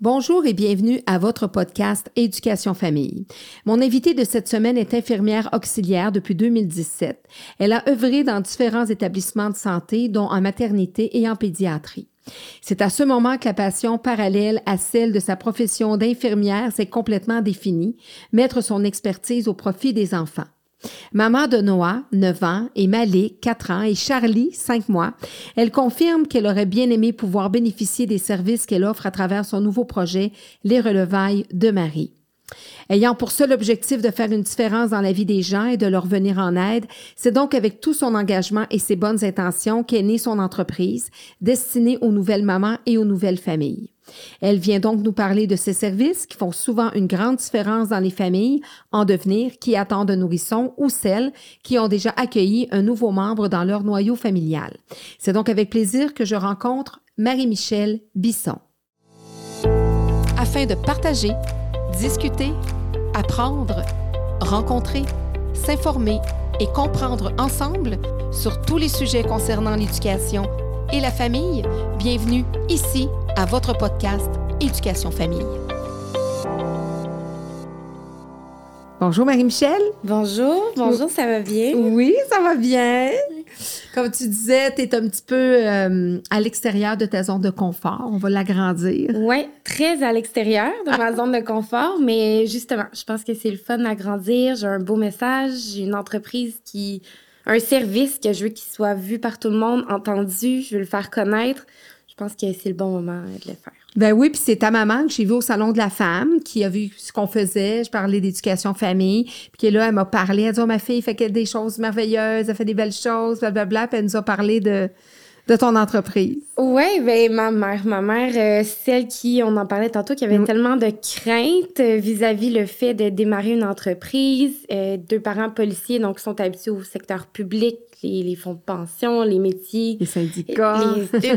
Bonjour et bienvenue à votre podcast Éducation Famille. Mon invitée de cette semaine est infirmière auxiliaire depuis 2017. Elle a œuvré dans différents établissements de santé, dont en maternité et en pédiatrie. C'est à ce moment que la passion parallèle à celle de sa profession d'infirmière s'est complètement définie, mettre son expertise au profit des enfants. Maman de Noah, 9 ans, et Malik, 4 ans, et Charlie, 5 mois, elle confirme qu'elle aurait bien aimé pouvoir bénéficier des services qu'elle offre à travers son nouveau projet, Les Relevailles de Marie. Ayant pour seul objectif de faire une différence dans la vie des gens et de leur venir en aide, c'est donc avec tout son engagement et ses bonnes intentions qu'est née son entreprise, destinée aux nouvelles mamans et aux nouvelles familles. Elle vient donc nous parler de ces services qui font souvent une grande différence dans les familles en devenir qui attendent un nourrisson ou celles qui ont déjà accueilli un nouveau membre dans leur noyau familial. C'est donc avec plaisir que je rencontre Marie-Michel Bisson. Afin de partager, discuter, apprendre, rencontrer, s'informer et comprendre ensemble sur tous les sujets concernant l'éducation et la famille, bienvenue ici à votre podcast Éducation Famille. Bonjour Marie-Michel. Bonjour, bonjour, ça va bien? Oui, ça va bien. Comme tu disais, tu es un petit peu euh, à l'extérieur de ta zone de confort. On va l'agrandir. Oui, très à l'extérieur de ma zone de confort, mais justement, je pense que c'est le fun d'agrandir. J'ai un beau message, j'ai une entreprise qui un service que je veux qu'il soit vu par tout le monde, entendu, je veux le faire connaître. Je pense que c'est le bon moment de le faire. Ben oui, puis c'est ta maman que j'ai vue au salon de la femme qui a vu ce qu'on faisait. Je parlais d'éducation famille, puis qui est là, elle m'a parlé, elle a dit oh, ma fille fait des choses merveilleuses, elle fait des belles choses, blablabla, puis elle nous a parlé de de ton entreprise? Oui, ben ma mère, ma mère, euh, celle qui, on en parlait tantôt, qui avait mm. tellement de craintes euh, vis-à-vis le fait de démarrer une entreprise. Euh, deux parents policiers, donc, sont habitués au secteur public, les, fonds de pension, les métiers. Les syndicats.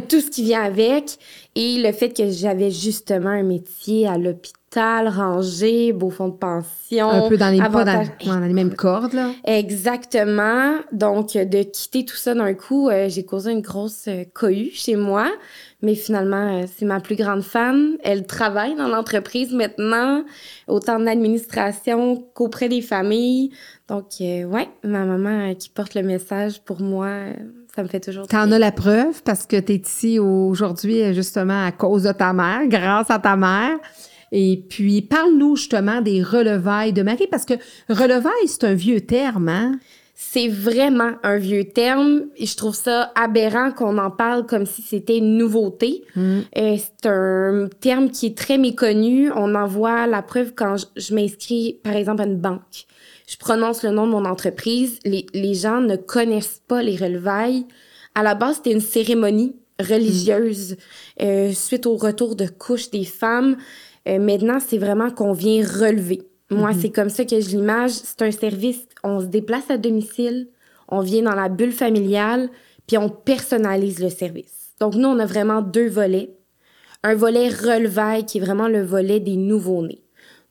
tout ce qui vient avec. Et le fait que j'avais justement un métier à l'hôpital rangé, beau fonds de pension. Un peu dans les, pas dans, les mêmes cordes, là. Exactement. Donc, de quitter tout ça d'un coup, euh, j'ai causé une grosse euh, cohue chez moi. Mais finalement, euh, c'est ma plus grande fan. Elle travaille dans l'entreprise maintenant, autant en administration qu'auprès des familles. Donc, ouais, ma maman qui porte le message pour moi, ça me fait toujours. T'en as la preuve parce que tu es ici aujourd'hui justement à cause de ta mère, grâce à ta mère. Et puis, parle-nous justement des relevailles de Marie, parce que relevailles, c'est un vieux terme, hein? C'est vraiment un vieux terme et je trouve ça aberrant qu'on en parle comme si c'était une nouveauté. Mm. Euh, c'est un terme qui est très méconnu. On en voit la preuve quand je, m'inscris, par exemple, à une banque. Je prononce le nom de mon entreprise. Les, les gens ne connaissent pas les relevailles. À la base, c'était une cérémonie religieuse euh, suite au retour de couche des femmes. Euh, maintenant, c'est vraiment qu'on vient relever. Moi, mhm. c'est comme ça que je l'image. C'est un service, on se déplace à domicile, on vient dans la bulle familiale, puis on personnalise le service. Donc, nous, on a vraiment deux volets. Un volet relevaille, qui est vraiment le volet des nouveaux-nés.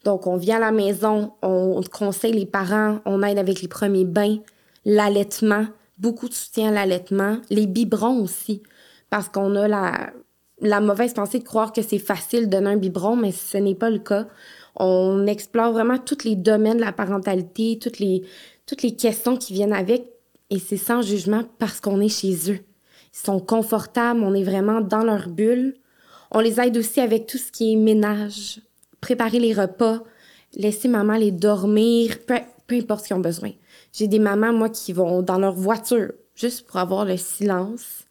Donc, on vient à la maison, on conseille les parents, on aide avec les premiers bains, l'allaitement, beaucoup de soutien à l'allaitement, les biberons aussi, parce qu'on a la, la mauvaise pensée de croire que c'est facile de donner un biberon, mais ce n'est pas le cas. On explore vraiment tous les domaines de la parentalité, toutes les, toutes les questions qui viennent avec, et c'est sans jugement parce qu'on est chez eux. Ils sont confortables, on est vraiment dans leur bulle. On les aide aussi avec tout ce qui est ménage, préparer les repas, laisser maman les dormir, peu, peu importe ce qu'ils ont besoin. J'ai des mamans, moi, qui vont dans leur voiture juste pour avoir le silence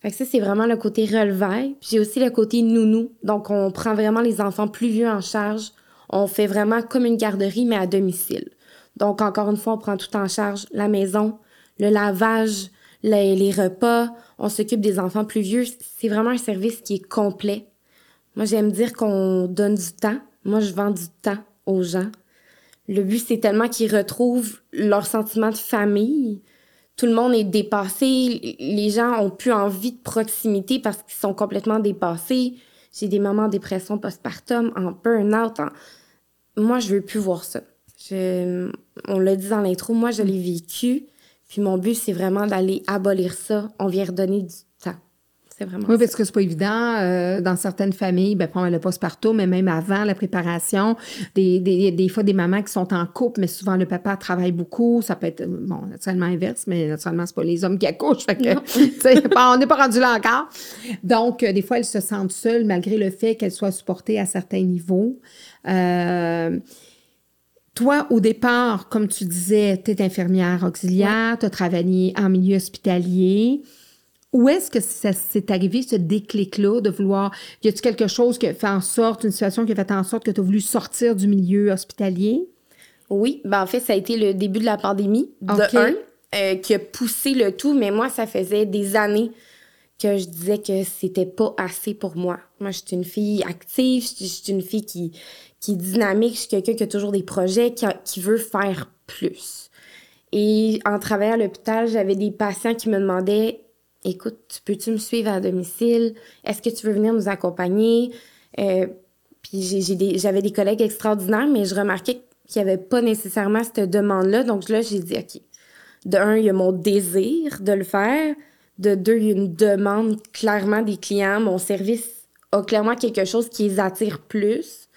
fait que ça, c'est vraiment le côté relevaille. J'ai aussi le côté nounou. Donc, on prend vraiment les enfants plus vieux en charge. On fait vraiment comme une garderie, mais à domicile. Donc, encore une fois, on prend tout en charge. La maison, le lavage, les, repas. On s'occupe des enfants plus vieux. C'est vraiment un service qui est complet. Moi, j'aime dire qu'on donne du temps. Moi, je vends du temps aux gens. Le but, c'est tellement qu'ils retrouvent leur sentiment de famille, tout le monde est dépassé. Les gens ont plus envie de proximité parce qu'ils sont complètement dépassés. J'ai des moments en dépression postpartum, en burn-out. Moi, je veux plus voir ça. On l'a dit dans l'intro, moi, je l'ai vécu. Puis mon but, c'est vraiment d'aller abolir ça. On vient redonner du vraiment Oui, parce que c'est pas évident. Euh, dans certaines familles, ben, prendre le poste partout, mais même avant la préparation, des, des, des, fois, des mamans qui sont en couple, mais souvent le papa travaille beaucoup. Ça peut être, bon, naturellement inverse, mais naturellement, c'est pas les hommes qui accouchent. Fait que, on n'est pas rendu là encore. Donc, euh, des fois, elles se sentent seules malgré le fait qu'elles soient supportées à certains niveaux. Euh, toi, au départ, comme tu disais, tu es infirmière auxiliaire, tu as travaillé en milieu hospitalier. Où est-ce que ça s'est arrivé, ce déclic-là, de vouloir. Y a-t-il quelque chose qui a fait en sorte, une situation qui a fait en sorte que tu as voulu sortir du milieu hospitalier? Oui, ben en fait, ça a été le début de la pandémie, de un, euh, qui a poussé le tout, mais moi, ça faisait des années que je disais que c'était pas assez pour moi. Moi, je suis une fille active, je suis une fille qui, qui est dynamique, je suis quelqu'un qui a toujours des projets, qui, qui veut faire plus. Et en travaillant à l'hôpital, j'avais des patients qui me demandaient écoute, peux-tu me suivre à domicile? Est-ce que tu veux venir nous accompagner? Euh, puis j'avais des, collègues extraordinaires, mais je remarquais qu'il n'y avait pas nécessairement cette demande-là. Donc là, j'ai dit, OK, de un, il y a mon désir de le faire. De deux, il y a une demande clairement des clients. Mon service a clairement quelque chose qui les attire plus.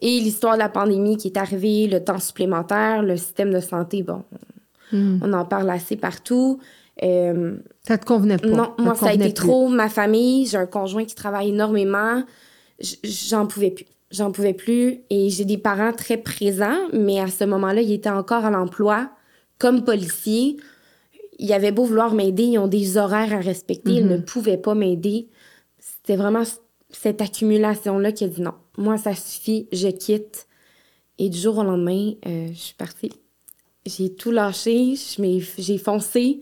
Et l'histoire de la pandémie qui est arrivée, le temps supplémentaire, le système de santé, bon, hmm. on en parle assez partout. Euh, ça te convenait pas? Non, moi, ça a été trop. Ma famille, j'ai un conjoint qui travaille énormément. J'en pouvais plus. J'en pouvais plus. Et j'ai des parents très présents, mais à ce moment-là, ils étaient encore à l'emploi comme policiers. Ils avaient beau vouloir m'aider, ils ont des horaires à respecter, ils ne mhm. pouvaient pas m'aider. C'était vraiment cette accumulation-là qui a dit non. Moi, ça suffit, je quitte. Et du jour au lendemain, euh, je suis partie. J'ai tout lâché, j'ai foncé.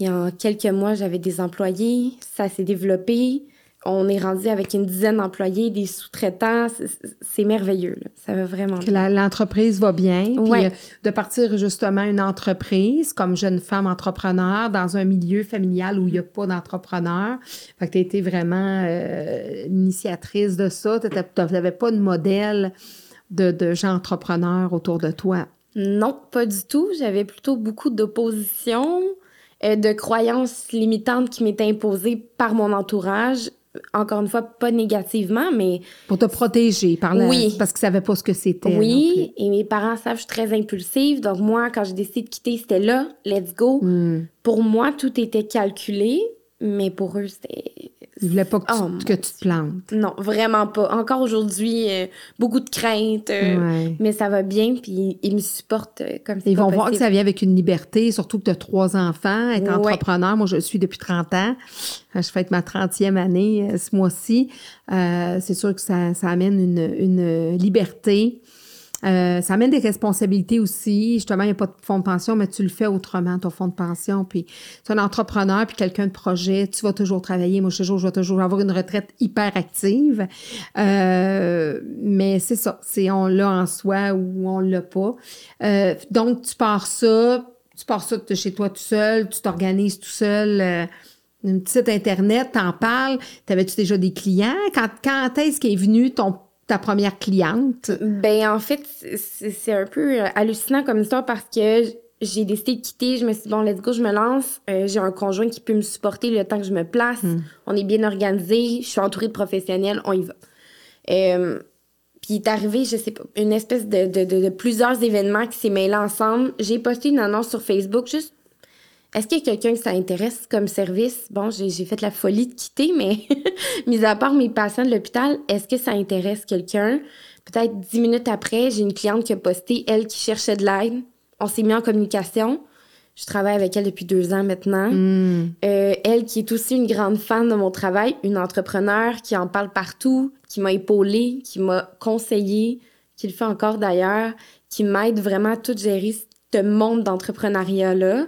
Puis en quelques mois, j'avais des employés, ça s'est développé. On est rendu avec une dizaine d'employés, des sous-traitants. C'est merveilleux. Ça va vraiment bien. L'entreprise va bien. Puis euh, de partir justement une entreprise comme jeune femme entrepreneur dans un milieu familial où il n'y a pas d'entrepreneur. Fait que tu as été vraiment euh, initiatrice de ça. Tu n'avais pas de modèle de, de gens entrepreneurs autour de toi. Non, pas du tout. J'avais plutôt beaucoup d'opposition. Euh, de croyances limitantes qui m'étaient imposées par mon entourage. Encore une fois, pas négativement, mais... Pour te protéger par la... Oui. Parce qu'ils savaient pas ce que c'était. Oui, et mes parents savent que je suis très impulsive. Donc moi, quand j'ai décidé de quitter, c'était là, let's go. Hmm. Pour moi, tout était calculé, mais pour eux, c'était ils voulaient pas que tu, oh, que tu te plantes. Non, vraiment pas. Encore aujourd'hui, euh, beaucoup de craintes, euh, mais ça va bien, puis ils me supportent euh, comme ça. Ils vont voir que ça vient avec une liberté, surtout que tu as trois enfants, être entrepreneur. Moi, je le suis depuis 30 ans. Je fête ma 30e année ce mois-ci. c'est sûr que ça, ça amène une, une liberté. Euh, ça amène des responsabilités aussi. Justement, il n'y a pas de fonds de pension, mais tu le fais autrement, ton fonds de pension. Puis tu es un entrepreneur, puis quelqu'un de projet, tu vas toujours travailler. Moi, je, toujours, je vais toujours avoir une retraite hyper active. Euh, mais c'est ça, c'est on l'a en soi ou on l'a pas. Euh, donc, tu pars ça, tu pars ça de chez toi tout seul, tu t'organises tout seul. Euh, une petite Internet, t'en parles. T'avais-tu déjà des clients? Quand, quand est-ce qu'est venu ton ta première cliente? Ben en fait, c'est un peu euh, hallucinant comme histoire parce que j'ai décidé de quitter. Je me suis dit, bon, let's go, je me lance. Euh, j'ai un conjoint qui peut me supporter le temps que je me place. Hmm. On est bien organisé. Je suis entourée de professionnels. On y va. Euh, puis il est arrivé, je sais pas, une espèce de, de, de, de plusieurs événements qui s'est mêlés ensemble. J'ai posté une annonce sur Facebook juste est-ce qu'il y a quelqu'un que ça intéresse comme service? Bon, j'ai fait la folie de quitter, mais mis à part mes patients de l'hôpital, est-ce que ça intéresse quelqu'un? Peut-être dix minutes après, j'ai une cliente qui a posté, elle qui cherchait de l'aide. On s'est mis en communication. Je travaille avec elle depuis deux ans maintenant. Hmm. Euh, elle qui est aussi une grande fan de mon travail, une entrepreneur qui en parle partout, qui m'a épaulée, qui m'a conseillé, qui le fait encore d'ailleurs, qui m'aide vraiment à tout gérer ce monde d'entrepreneuriat-là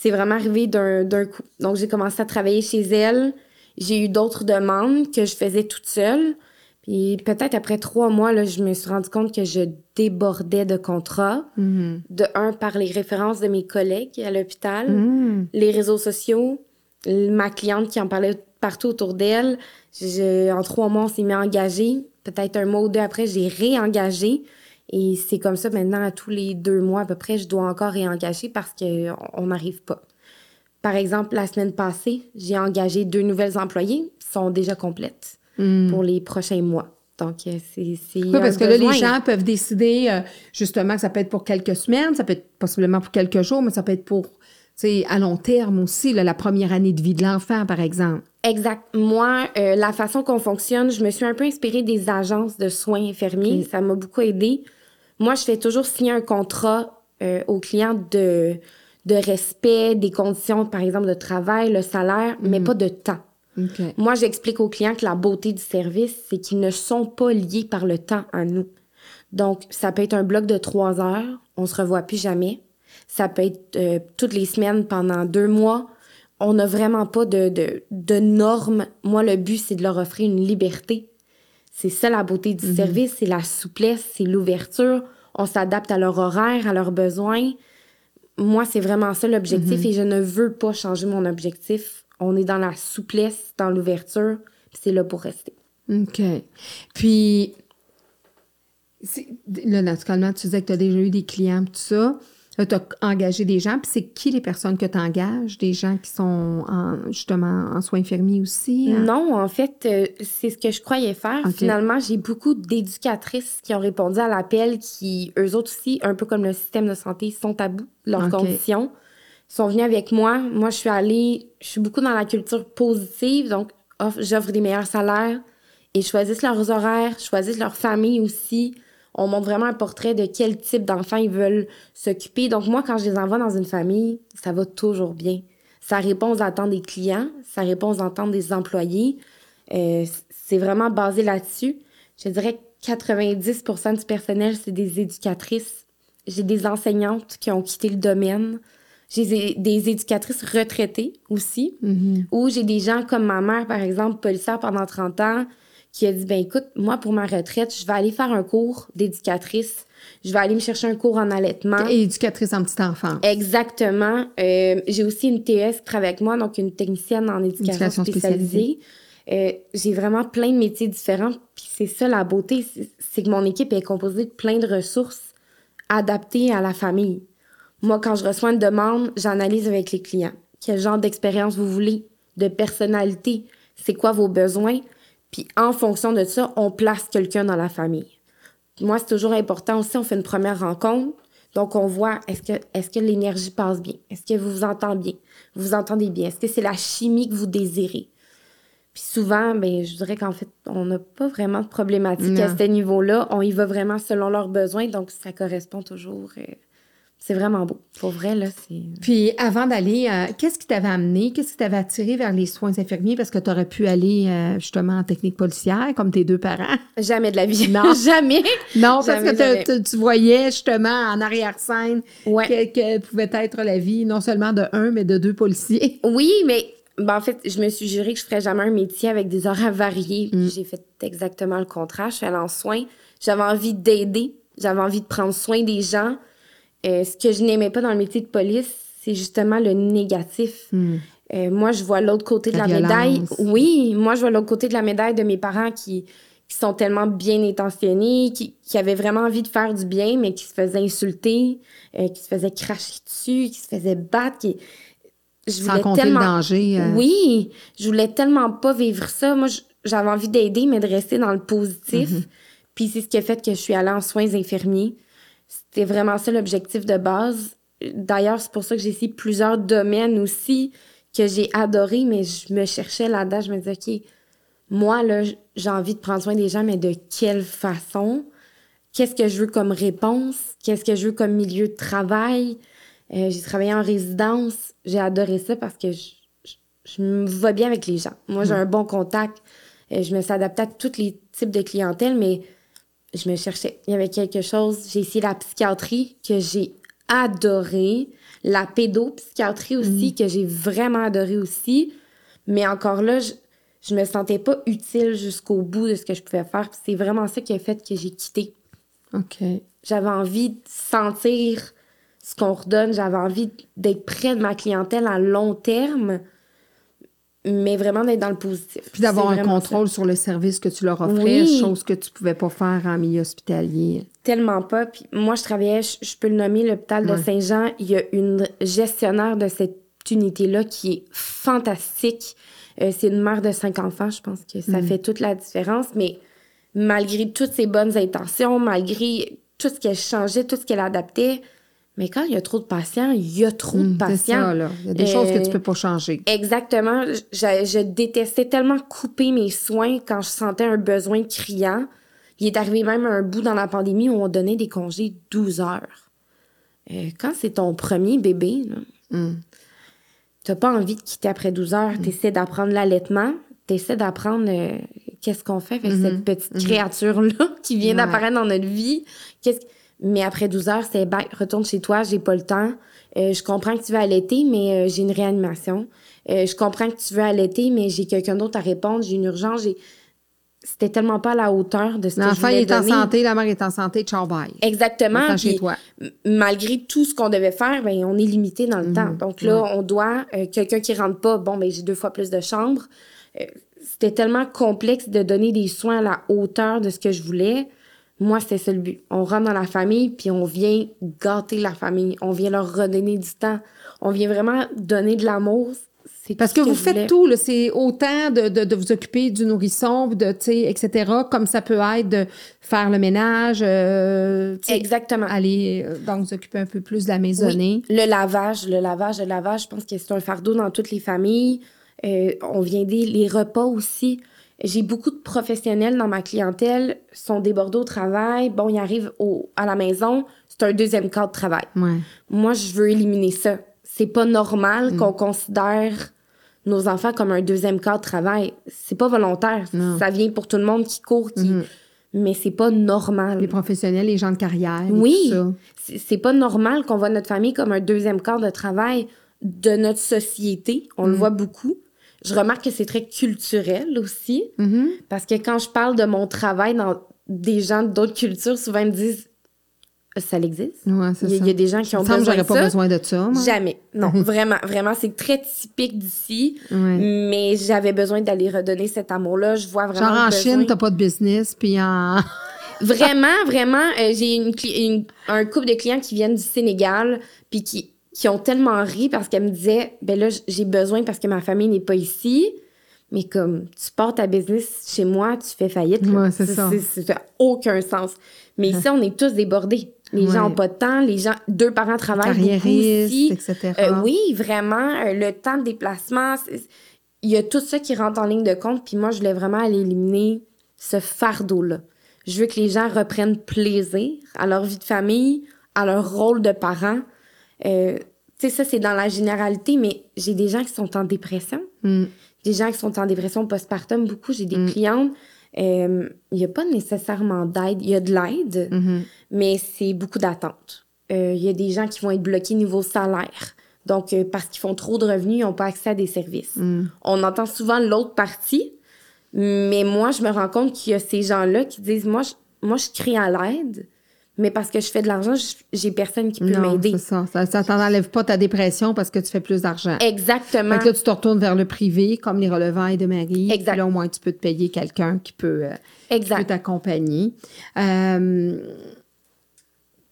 c'est vraiment arrivé d'un coup. Donc, j'ai commencé à travailler chez elle. J'ai eu d'autres demandes que je faisais toute seule. Puis peut-être après trois mois, là, je me suis rendu compte que je débordais de contrats. Mm-hmm. De un, par les références de mes collègues à l'hôpital, mm. les réseaux sociaux, ma cliente qui en parlait partout autour d'elle. En trois mois, on s'est mis à engager. Peut-être un mois ou deux après, j'ai réengagé. Et c'est comme ça maintenant, à tous les deux mois à peu près, je dois encore réengager parce qu'on n'arrive pas. Par exemple, la semaine passée, j'ai engagé deux nouvelles employées qui sont déjà complètes Hmm. pour les prochains mois. Donc, euh, c'est. Oui, parce que là, les gens peuvent décider euh, justement que ça peut être pour quelques semaines, ça peut être possiblement pour quelques jours, mais ça peut être pour, tu sais, à long terme aussi, là, la première année de vie de l'enfant, par exemple. Exact. Moi, euh, la façon qu'on fonctionne, je me suis un peu inspirée des agences de soins infirmiers. Ça m'a beaucoup aidé. Moi, je fais toujours signer un contrat euh, aux clients de, de respect des conditions, par exemple, de travail, le salaire, mais pas de temps. OK. Moi, j'explique aux clients que la beauté du service, c'est qu'ils ne sont pas liés par le temps à nous. Donc, ça peut être un bloc de trois heures, on se revoit plus jamais. Ça peut être euh, toutes les semaines pendant deux mois. On n'a vraiment pas de, de, de normes. Moi, le but, c'est de leur offrir une liberté. C'est ça la beauté du service, c'est la souplesse, c'est l'ouverture. On s'adapte à leur horaire, à leurs besoins. Moi, c'est vraiment ça l'objectif et je ne veux pas changer mon objectif. On est dans la souplesse, dans l'ouverture, c'est là pour rester. OK. Puis, là, naturellement, tu disais que tu as déjà eu des clients, tout ça. Tu as engagé des gens. Puis, c'est qui les personnes que tu engages? Des gens qui sont en- justement en soins infirmiers aussi? hein? Non, en fait, euh, c'est ce que je croyais faire. Finalement, j'ai beaucoup d'éducatrices qui ont répondu à l'appel, qui, eux autres aussi, un peu comme le système de santé, sont à bout de leurs conditions. Ils sont venus avec moi. Moi, je suis allée, je suis beaucoup dans la culture positive, donc off- j'offre des meilleurs salaires. Ils choisissent leurs horaires, choisissent leur famille aussi. On montre vraiment un portrait de quel type d'enfants ils veulent s'occuper. Donc moi, quand je les envoie dans une famille, ça va toujours bien. Ça répond aux attentes des clients, ça répond aux attentes des employés. Euh, c'est vraiment basé là-dessus. Je dirais que 90% du personnel, c'est des éducatrices. J'ai des enseignantes qui ont quitté le domaine. J'ai des- éducatrices retraitées aussi. Mhm. Ou j'ai des gens comme ma mère, par exemple, policière pendant 30 ans, qui a dit, ben écoute, moi, pour ma retraite, je vais aller faire un cours d'éducatrice. Je vais aller me chercher un cours en allaitement. Et éducatrice en petite enfance. Exactement. Euh, j'ai aussi une TES qui travaille avec moi, donc une technicienne en éducation, Éducation spécialisée. Euh, j'ai vraiment plein de métiers différents. Puis c'est ça la beauté, c'est- c'est que mon équipe est composée de plein de ressources adaptées à la famille. Moi, quand je reçois une demande, j'analyse avec les clients. Quel genre d'expérience vous voulez, de personnalité, c'est quoi vos besoins? Puis en fonction de ça, on place quelqu'un dans la famille. Moi, c'est toujours important aussi, on fait une première rencontre. Donc, on voit, est-ce que, est-ce que l'énergie passe bien? Est-ce que vous vous entendez bien? Vous vous entendez bien? Est-ce que c'est la chimie que vous désirez? Puis souvent, ben, je dirais qu'en fait, on n'a pas vraiment de problématique à ce niveau-là. On y va vraiment selon leurs besoins, donc ça correspond toujours. euh, c'est vraiment beau. Pour vrai, là, c'est... Puis avant d'aller, euh, qu'est-ce qui t'avait amené, qu'est-ce qui t'avait attiré vers les soins infirmiers? Parce que tu aurais pu aller euh, justement en technique policière, comme tes deux parents. Jamais de la vie. Non. Jamais. Non, parce que tu voyais justement en arrière-scène Ouais. que, que pouvait être la vie non seulement de un, mais de deux policiers. Oui, mais ben, en fait, je me suis juré que je ferais jamais un métier avec des horaires variés. Puis J'ai fait exactement le contraire. Je suis allée en soins. J'avais envie d'aider. J'avais envie de prendre soin des gens. Euh, ce que je n'aimais pas dans le métier de police, c'est justement le négatif. Euh, moi, je vois l'autre côté de La médaille. Oui, moi, je vois l'autre côté de la médaille de mes parents qui, qui sont tellement bien intentionnés, qui, qui avaient vraiment envie de faire du bien, mais qui se faisaient insulter, euh, qui se faisaient cracher dessus, qui se faisaient battre. Qui... Je Sans voulais compter tellement... le danger. euh. Oui, je voulais tellement pas vivre ça. Moi, j'avais envie d'aider, mais de rester dans le positif. Mhm. Puis c'est ce qui a fait que je suis allée en soins infirmiers. C'était vraiment ça l'objectif de base. D'ailleurs, c'est pour ça que j'ai essayé plusieurs domaines aussi que j'ai adoré, mais je me cherchais là-dedans. Je me disais, OK, moi, là, j'ai envie de prendre soin des gens, mais de quelle façon? Qu'est-ce que je veux comme réponse? Qu'est-ce que je veux comme milieu de travail? Euh, j'ai travaillé en résidence. J'ai adoré ça parce que je, je, je me vois bien avec les gens. Moi, j'ai un bon contact. Euh, je me suis adaptée à tous les types de clientèle, mais je me cherchais. Il y avait quelque chose. J'ai essayé la psychiatrie que j'ai adoré. La pédopsychiatrie aussi que j'ai vraiment adoré aussi. Mais encore là, je, je me sentais pas utile jusqu'au bout de ce que je pouvais faire. C'est vraiment ça qui a fait que j'ai quitté. OK. J'avais envie de sentir ce qu'on redonne. J'avais envie d'être près de ma clientèle à long terme, mais vraiment d'être dans le positif. Puis d'avoir un contrôle sur le service que tu leur offrais, Oui. chose que tu pouvais pas faire en milieu hospitalier. Tellement pas. Puis moi, je travaillais, je, je peux le nommer, l'hôpital de Ouais. Saint-Jean. Il y a une gestionnaire de cette unité-là qui est fantastique. Euh, c'est une mère de cinq enfants, je pense que ça Mm. fait toute la différence, mais malgré toutes ses bonnes intentions, malgré tout ce qu'elle changeait, tout ce qu'elle adaptait, mais quand il y a trop de patients, il y a trop de c'est patients. ça, là. Il y a des choses que tu Euh, peux pas changer. Exactement. Je, je détestais tellement couper mes soins quand je sentais un besoin criant. Il est arrivé même un bout dans la pandémie où on donnait des congés 12 heures. Euh, quand c'est ton premier bébé, là, Hum. t'as pas envie de quitter après 12 heures. T'essaies d'apprendre l'allaitement. T'essaies d'apprendre euh, qu'est-ce qu'on fait avec cette petite créature-là qui vient Ouais. d'apparaître dans notre vie? Qu'est-ce... Mais après 12 heures, c'est ben, retourne chez toi, j'ai pas le temps. Euh, je comprends que tu veux allaiter, mais euh, j'ai une réanimation. Euh, je comprends que tu veux allaiter, mais j'ai quelqu'un d'autre à répondre, j'ai une urgence. J'ai... C'était tellement pas à la hauteur de ce que je L'enfant il voulais est en santé, la mère est en santé, ciao bye. Exactement. Chez toi. malgré tout ce qu'on devait faire, ben, on est limité dans le temps. Donc là, on doit, euh, quelqu'un qui rentre pas, bon, ben, j'ai deux fois plus de chambres. Euh, c'était tellement complexe de donner des soins à la hauteur de ce que je voulais. Moi, c'était ça le but. On rentre dans la famille, puis on vient gâter la famille. On vient leur redonner du temps. On vient vraiment donner de l'amour. Parce que vous faites voulais. tout, c'est autant de, de, de vous occuper du nourrisson, de, etc., comme ça peut être de faire le ménage, euh, Exactement. aller, euh, donc, vous occuper un peu plus de la maisonnée. Le lavage, le lavage, le lavage, je pense que c'est un fardeau dans toutes les familles. Euh, on vient des les repas aussi. J'ai beaucoup de professionnels dans ma clientèle, sont débordés au travail. Bon, ils arrivent au, à la maison, c'est un deuxième cas de travail. Ouais. Moi, je veux éliminer ça. C'est pas normal Mm. qu'on considère nos enfants comme un deuxième cas de travail. C'est pas volontaire. Non. Mm-hmm. Ça vient pour tout le monde qui court, qui... mais c'est pas normal. Les professionnels, les gens de carrière. Oui, c'est pas normal qu'on voit notre famille comme un deuxième corps de travail de notre société. On le voit beaucoup. Je remarque que c'est très culturel aussi, Mhm. parce que quand je parle de mon travail dans des gens d'autres cultures, souvent ils me disent ça existe? Ouais, Il y, a- ça. il y a des gens qui ont besoin j'aurais de pas ça. besoin de ça, moi. Jamais. Non, vraiment, vraiment, c'est très typique d'ici. Ouais. Mais j'avais besoin d'aller redonner cet amour-là. Je vois vraiment. Genre en besoin. Chine, t'as pas de business, puis en... Vraiment, vraiment, euh, j'ai une, cli- une- un couple de clients qui viennent du Sénégal, puis qui, qui ont tellement ri parce qu'elle me disait, ben là, j'ai besoin parce que ma famille n'est pas ici. Mais comme, tu portes ta business chez moi, tu fais faillite. là. Ouais, c'est ça. Ça n'a aucun sens. Mais ici, on est tous débordés. Les Ouais. gens n'ont pas de temps. Les gens, deux parents travaillent beaucoup aussi. etc. Euh, oui, vraiment. euh, le temps de déplacement, il y a tout ça qui rentre en ligne de compte. Puis moi, je voulais vraiment aller éliminer ce fardeau-là. Je veux que les gens reprennent plaisir à leur vie de famille, à leur rôle de parent. Euh, tu sais, ça, c'est dans la généralité, mais j'ai des gens qui sont en dépression. Mm. Des gens qui sont en dépression postpartum, beaucoup. J'ai des clientes. euh, Il n'y a pas nécessairement d'aide. Il y a de l'aide, Mhm. mais c'est beaucoup d'attente. Euh, Il y a des gens qui vont être bloqués niveau salaire. Donc, euh, parce qu'ils font trop de revenus, ils n'ont pas accès à des services. Mm. On entend souvent l'autre partie, mais moi, je me rends compte qu'il y a ces gens-là qui disent Moi, je, moi, je crie à l'aide, mais parce que je fais de l'argent, je- j'ai personne qui peut m'aider. c'est ça. Ça, ça t'enlève pas ta dépression parce que tu fais plus d'argent. Exactement. Là, tu te retournes vers le privé, comme les relevailles de Marie. Exact. Puis là, au moins, tu peux te payer quelqu'un qui peut, euh, t'accompagner. Euh,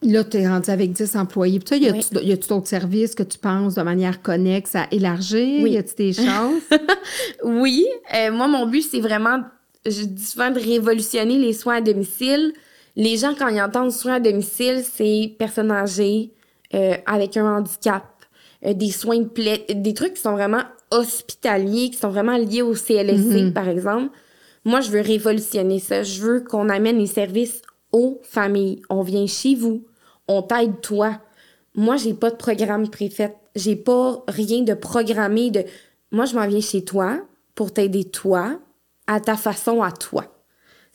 là, tu es rendu avec 10 employés. Puis toi, y a-tu y a-tu d'autres services que tu penses de manière connexe à élargir? Oui. Y a-tu des choses? Oui, euh, moi, mon but, c'est vraiment, je dis souvent, de révolutionner les soins à domicile. Les gens, quand ils entendent soins à domicile, c'est personnes âgées euh, avec un handicap, euh, des soins de plaie, des trucs qui sont vraiment hospitaliers, qui sont vraiment liés au CLSC, par exemple. Moi, je veux révolutionner ça. Je veux qu'on amène les services aux familles. On vient chez vous, on t'aide toi. Moi, j'ai pas de programme préfet. J'ai pas rien de programmé de. Moi, je m'en viens chez toi pour t'aider toi à ta façon à toi.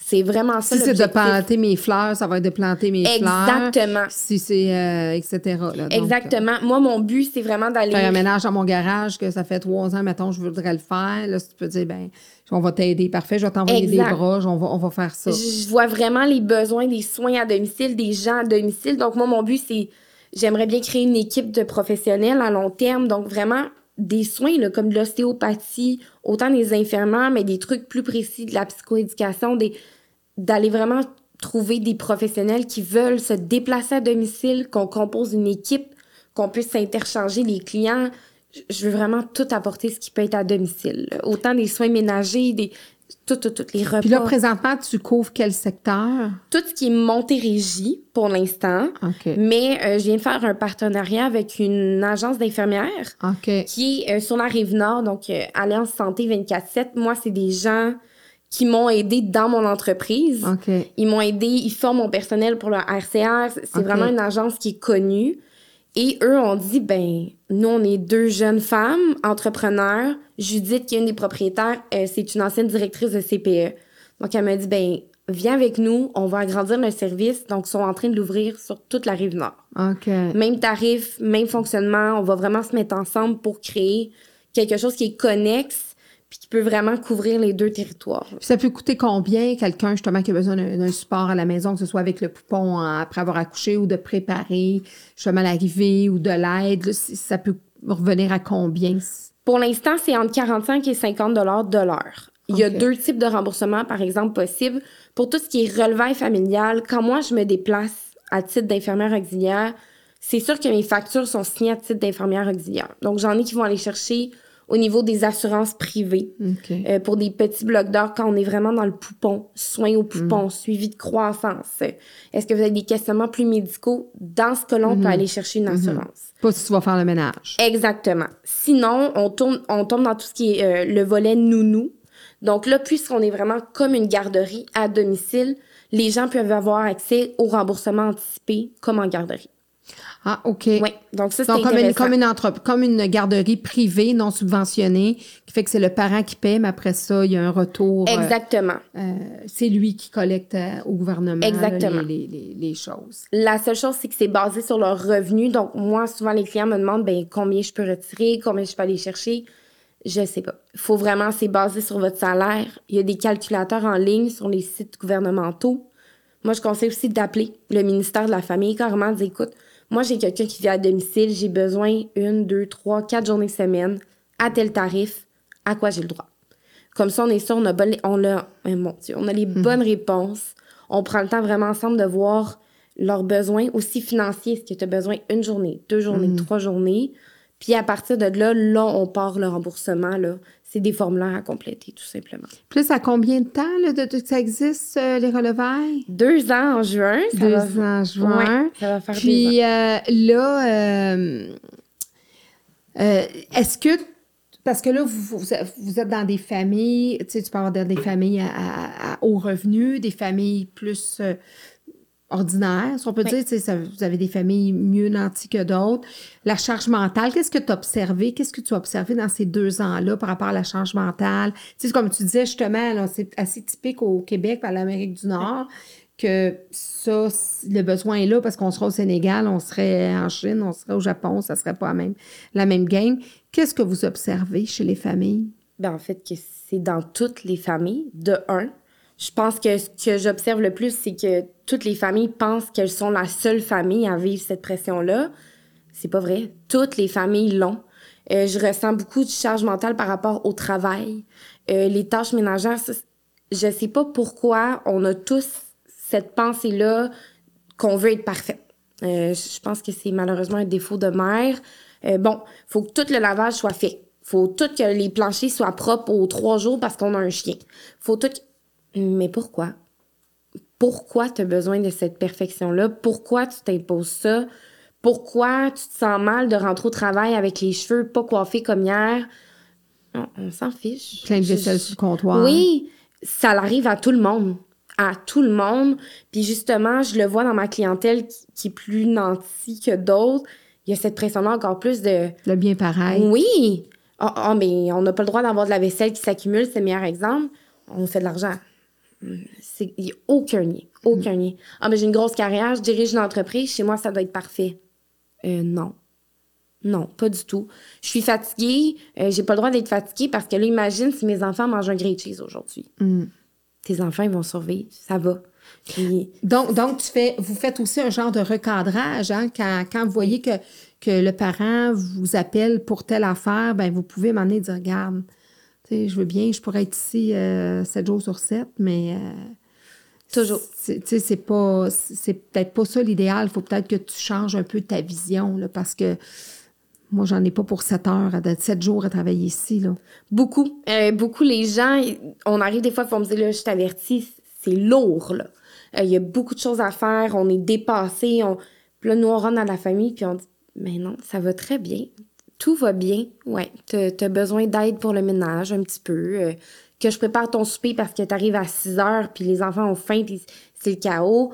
C'est vraiment ça. si c'est de planter mes fleurs, ça va être de planter mes fleurs. Exactement. Si c'est, euh, etc. là. Donc, Exactement. Moi, mon but, c'est vraiment d'aller. faire un ménage dans mon garage que ça fait trois ans, mettons, je voudrais le faire. Là, si tu peux dire, ben, on va t'aider, parfait, je vais t'envoyer des broches, on va, on va faire ça. Je vois vraiment les besoins des soins à domicile, des gens à domicile. Donc, moi, mon but, c'est. J'aimerais bien créer une équipe de professionnels à long terme. Donc, vraiment, des soins, là, comme de l'ostéopathie, autant des infirmières, mais des trucs plus précis, de la psychoéducation, d'aller vraiment trouver des professionnels qui veulent se déplacer à domicile, qu'on compose une équipe, qu'on puisse s'interchanger les clients, je veux vraiment tout apporter ce qui peut être à domicile. Autant des soins ménagers, des tout, tout, tout, les repas. Puis là, présentement, tu couvres quel secteur? Tout ce qui est Montérégie pour l'instant. Mais euh, je viens de faire un partenariat avec une agence d'infirmières qui est euh, sur la rive nord, donc euh, Alliance Santé 24-7. Moi, c'est des gens qui m'ont aidé dans mon entreprise. Ils m'ont aidé, ils forment mon personnel pour le RCR. C'est vraiment une agence qui est connue. Et eux ont dit, ben, nous, on est deux jeunes femmes entrepreneurs. Judith, qui est une des propriétaires, euh, c'est une ancienne directrice de CPE. Donc, elle m'a dit, ben, viens avec nous, on va agrandir le service. Donc, ils sont en train de l'ouvrir sur toute la rive nord. OK. Même tarif, même fonctionnement. On va vraiment se mettre ensemble pour créer quelque chose qui est connexe puis qui peut vraiment couvrir les deux territoires. Puis ça peut coûter combien quelqu'un justement qui a besoin d'un support à la maison, que ce soit avec le poupon après avoir accouché ou de préparer justement l'arrivée ou de l'aide? Ça peut revenir à combien? Pour l'instant, c'est entre 45 et 50 dollars de l'heure. Il y a deux types de remboursement, par exemple, possibles. Pour tout ce qui est relevail familial, quand moi, je me déplace à titre d'infirmière auxiliaire, c'est sûr que mes factures sont signées à titre d'infirmière auxiliaire. Donc, j'en ai qui vont aller chercher au niveau des assurances privées. Euh, pour des petits blocs d'heures quand on est vraiment dans le poupon, soins au poupon, suivi de croissance. Est-ce que vous avez des questionnements plus médicaux? Dans ce cas-là, on peut aller chercher une assurance. Pas si tu vas faire le ménage. Exactement. Sinon, on tourne, on tombe dans tout ce qui est euh, le volet nounou. Donc là, puisqu'on est vraiment comme une garderie à domicile, les gens peuvent avoir accès au remboursement anticipé comme en garderie. Ah, OK. Oui, donc ça, c'est comme une, comme, une comme une garderie privée non subventionnée, qui fait que c'est le parent qui paie, mais après ça, il y a un retour. euh, Exactement. euh, c'est lui qui collecte euh, au gouvernement Exactement. les, les- les- les choses. La seule chose, c'est que c'est basé sur leur revenu. Donc, moi, souvent, les clients me demandent ben, combien je peux retirer, combien je peux aller chercher. Je sais pas. Il faut vraiment, c'est basé sur votre salaire. Il y a des calculateurs en ligne sur les sites gouvernementaux. Moi, je conseille aussi d'appeler le ministère de la Famille, carrément, dire écoute, moi, j'ai quelqu'un qui vit à domicile, j'ai besoin une, deux, trois, quatre journées semaine, à tel tarif, à quoi j'ai le droit? Comme ça, on est sûr, on a, bonne- on a, mon Dieu, on a les bonnes réponses. On prend le temps vraiment ensemble de voir leurs besoins, aussi financiers. Est-ce que tu as besoin une journée, deux journées, trois journées? Puis à partir de là, là, on part le remboursement. Là. C'est des formulaires à compléter, tout simplement. Puis ça a combien de temps là, de, de- que ça existe, euh, les relevailles? Deux ans en juin. Ça Deux va, ans en juin. Ouais, ça va faire deux ans. Puis euh, là, euh, euh, est-ce que, parce que là, vous, vous, vous êtes dans des familles, tu sais, tu peux avoir des des familles à, à- à haut revenu, des familles plus ordinaires, si on peut Oui. dire, ça- vous avez des familles mieux nanties que d'autres. La charge mentale, qu'est-ce que tu as observé? Qu'est-ce que tu as observé dans ces deux ans-là par rapport à la charge mentale? Tu sais, comme tu disais justement, c'est assez typique au Québec, à l'Amérique du Nord, que ça, le besoin est là parce qu'on serait au Sénégal, on serait en Chine, on serait au Japon, ça serait pas la même, la même game. Qu'est-ce que vous observez chez les familles? Ben, en fait, que c'est dans toutes les familles, de un. Je pense que ce que j'observe le plus, c'est que toutes les familles pensent qu'elles sont la seule famille à vivre cette pression-là. C'est pas vrai. Toutes les familles l'ont. Euh, je ressens beaucoup de charge mentale par rapport au travail. Euh, les tâches ménagères, je sais pas pourquoi on a tous cette pensée-là qu'on veut être parfait. Euh, je pense que c'est malheureusement un défaut de mère. Bon, faut que tout le lavage soit fait. Faut tout que les planchers soient propres aux trois jours parce qu'on a un chien. Faut tout. Mais pourquoi? Pourquoi tu as besoin de cette perfection-là? Pourquoi tu t'imposes ça? Pourquoi tu te sens mal de rentrer au travail avec les cheveux pas coiffés comme hier? On, on s'en fiche. Plein de vaisselle sur le comptoir. oui, ça arrive à tout le monde. À tout le monde. Puis justement, je le vois dans ma clientèle qui, qui est plus nantie que d'autres. Il y a cette pression-là encore plus de Le bien pareil. oui. Ah, ah, mais on n'a pas le droit d'avoir de la vaisselle qui s'accumule, c'est le meilleur exemple. On fait de l'argent. Il n'y a aucun lien. Aucun lien. Ah, mais j'ai une grosse carrière, je dirige une entreprise, chez moi, ça doit être parfait. Euh, non. Non, pas du tout. Je suis fatiguée, euh, j'ai pas le droit d'être fatiguée parce que là, imagine si mes enfants mangent un grilled cheese aujourd'hui. Mm. Tes enfants, ils vont survivre, ça va. Puis, Donc, donc tu fais, vous faites aussi un genre de recadrage, hein, quand, quand vous voyez que, que le parent vous appelle pour telle affaire, ben vous pouvez m'emmener dire, regarde, je veux bien, je pourrais être ici euh, 7 jours sur 7, mais... euh, Toujours. c'est- Tu sais, c'est pas... C'est peut-être pas ça l'idéal. Il faut peut-être que tu changes un peu ta vision, là, parce que Moi, j'en ai pas pour 7 heures, à 7 jours à travailler ici. Là. Beaucoup. Euh, beaucoup, les gens, on arrive des fois, ils me dire, là, je t'avertis, c'est lourd, là. Euh, il y a beaucoup de choses à faire, on est dépassé. On... Puis là, nous, on rentre dans la famille, puis on dit, mais non, ça va très bien. Tout va bien. Ouais, t'as as besoin d'aide pour le ménage un petit peu. Euh, que je prépare ton souper parce que t'arrives à 6 heures, puis les enfants ont faim, puis c'est le chaos.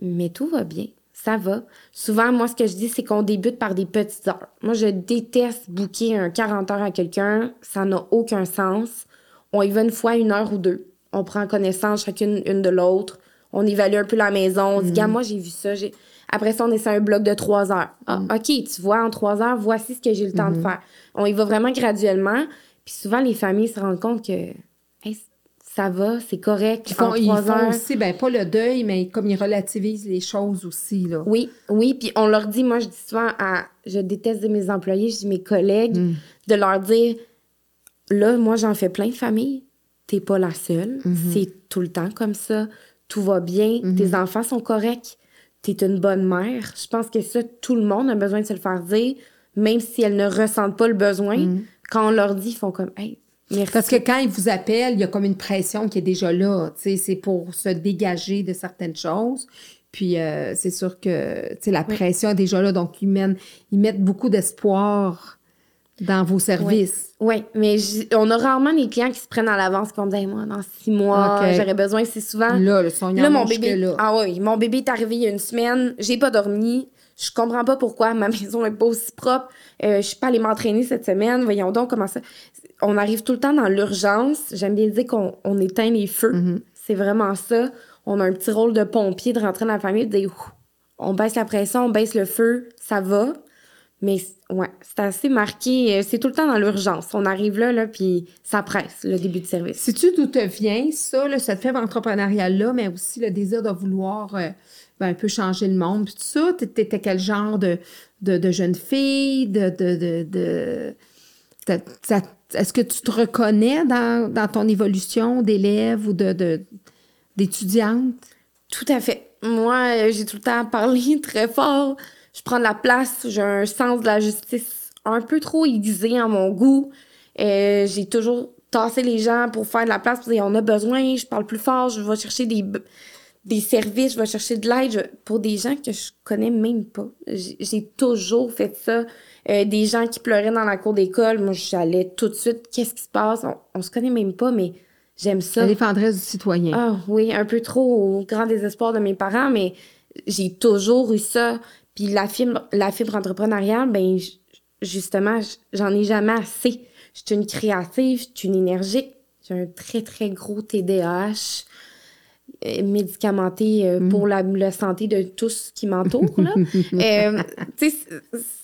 Mais tout va bien. Ça va. Souvent, moi, ce que je dis, c'est qu'on débute par des petites heures. Moi, je déteste booker un 40 heures à quelqu'un. Ça n'a aucun sens. On y va une fois, une heure ou deux. On prend connaissance chacune une de l'autre. On évalue un peu la maison. On dit, gars, mm. moi, j'ai vu ça. Après ça, on essaie un bloc de trois heures. Ah, mm. OK, tu vois, en trois heures, voici ce que j'ai le temps de mm-hmm. faire. On y va vraiment graduellement. Puis souvent, les familles se rendent compte que ça va, c'est correct. Ils font, ils font aussi, ben, pas le deuil, mais comme ils relativisent les choses aussi, là. Oui, oui. Puis on leur dit, moi, je dis souvent à, je déteste de mes employés, je dis mes collègues, mm. de leur dire, là, moi, j'en fais plein de familles. T'es pas la seule. Mm-hmm. C'est tout le temps comme ça. Tout va bien. Mm-hmm. Tes enfants sont corrects. T'es une bonne mère. Je pense que ça, tout le monde a besoin de se le faire dire, même si elles ne ressentent pas le besoin. Mm. Quand on leur dit, ils font comme, hey, parce que quand ils vous appellent, il y a comme une pression qui est déjà là. C'est pour se dégager de certaines choses. Puis euh, c'est sûr que la pression est déjà là. Donc, ils, mènent, ils mettent beaucoup d'espoir dans vos services? Oui, mais on a rarement des clients qui se prennent à l'avance et me moi, dans six mois, j'aurais besoin. C'est souvent. Là, le son là, mon bébé. Ah oui, mon bébé est arrivé il y a une semaine, j'ai pas dormi. Je comprends pas pourquoi ma maison est pas aussi propre. Euh, je suis pas allée m'entraîner cette semaine. Voyons donc comment ça on arrive tout le temps dans l'urgence. J'aime bien dire qu'on on éteint les feux. Mm-hmm. C'est vraiment ça. On a un petit rôle de pompier de rentrer dans la famille, de dire on baisse la pression, on baisse le feu, ça va. Mais ouais, c'est assez marqué. Euh, c'est tout le temps dans l'urgence. On arrive là, là, puis ça presse, le début de service. Sais-tu d'où te vient ça, là, cette faible entrepreneuriat-là, mais aussi le désir de vouloir euh, ben, un peu changer le monde? Puis tout ça, t'étais quel genre de, de, jeune fille? De, de, de, est-ce que tu te reconnais dans, ton évolution d'élève ou de, d'étudiante? Tout à fait. Moi, euh, j'ai tout le temps parlé très fort. Je prends de la place. J'ai un sens de la justice un peu trop aiguisé à mon goût. Euh, j'ai toujours tassé les gens pour faire de la place. On a besoin, je parle plus fort, je vais chercher des, des services, je vais chercher de l'aide pour des gens que je connais même pas. J'ai toujours fait ça. Euh, des gens qui pleuraient dans la cour d'école, moi j'allais tout de suite, qu'est-ce qui se passe? On, se connaît même pas, mais j'aime ça. La défendresse du citoyen. Ah oui, un peu trop au grand désespoir de mes parents, mais j'ai toujours eu ça. Puis la fibre, la fibre entrepreneuriale, ben justement, j'en ai jamais assez. Je suis une créative, je suis une énergique, j'ai un très, très gros TDAH. Euh, médicamenté euh, pour mm. la, santé de tous qui m'entourent. euh,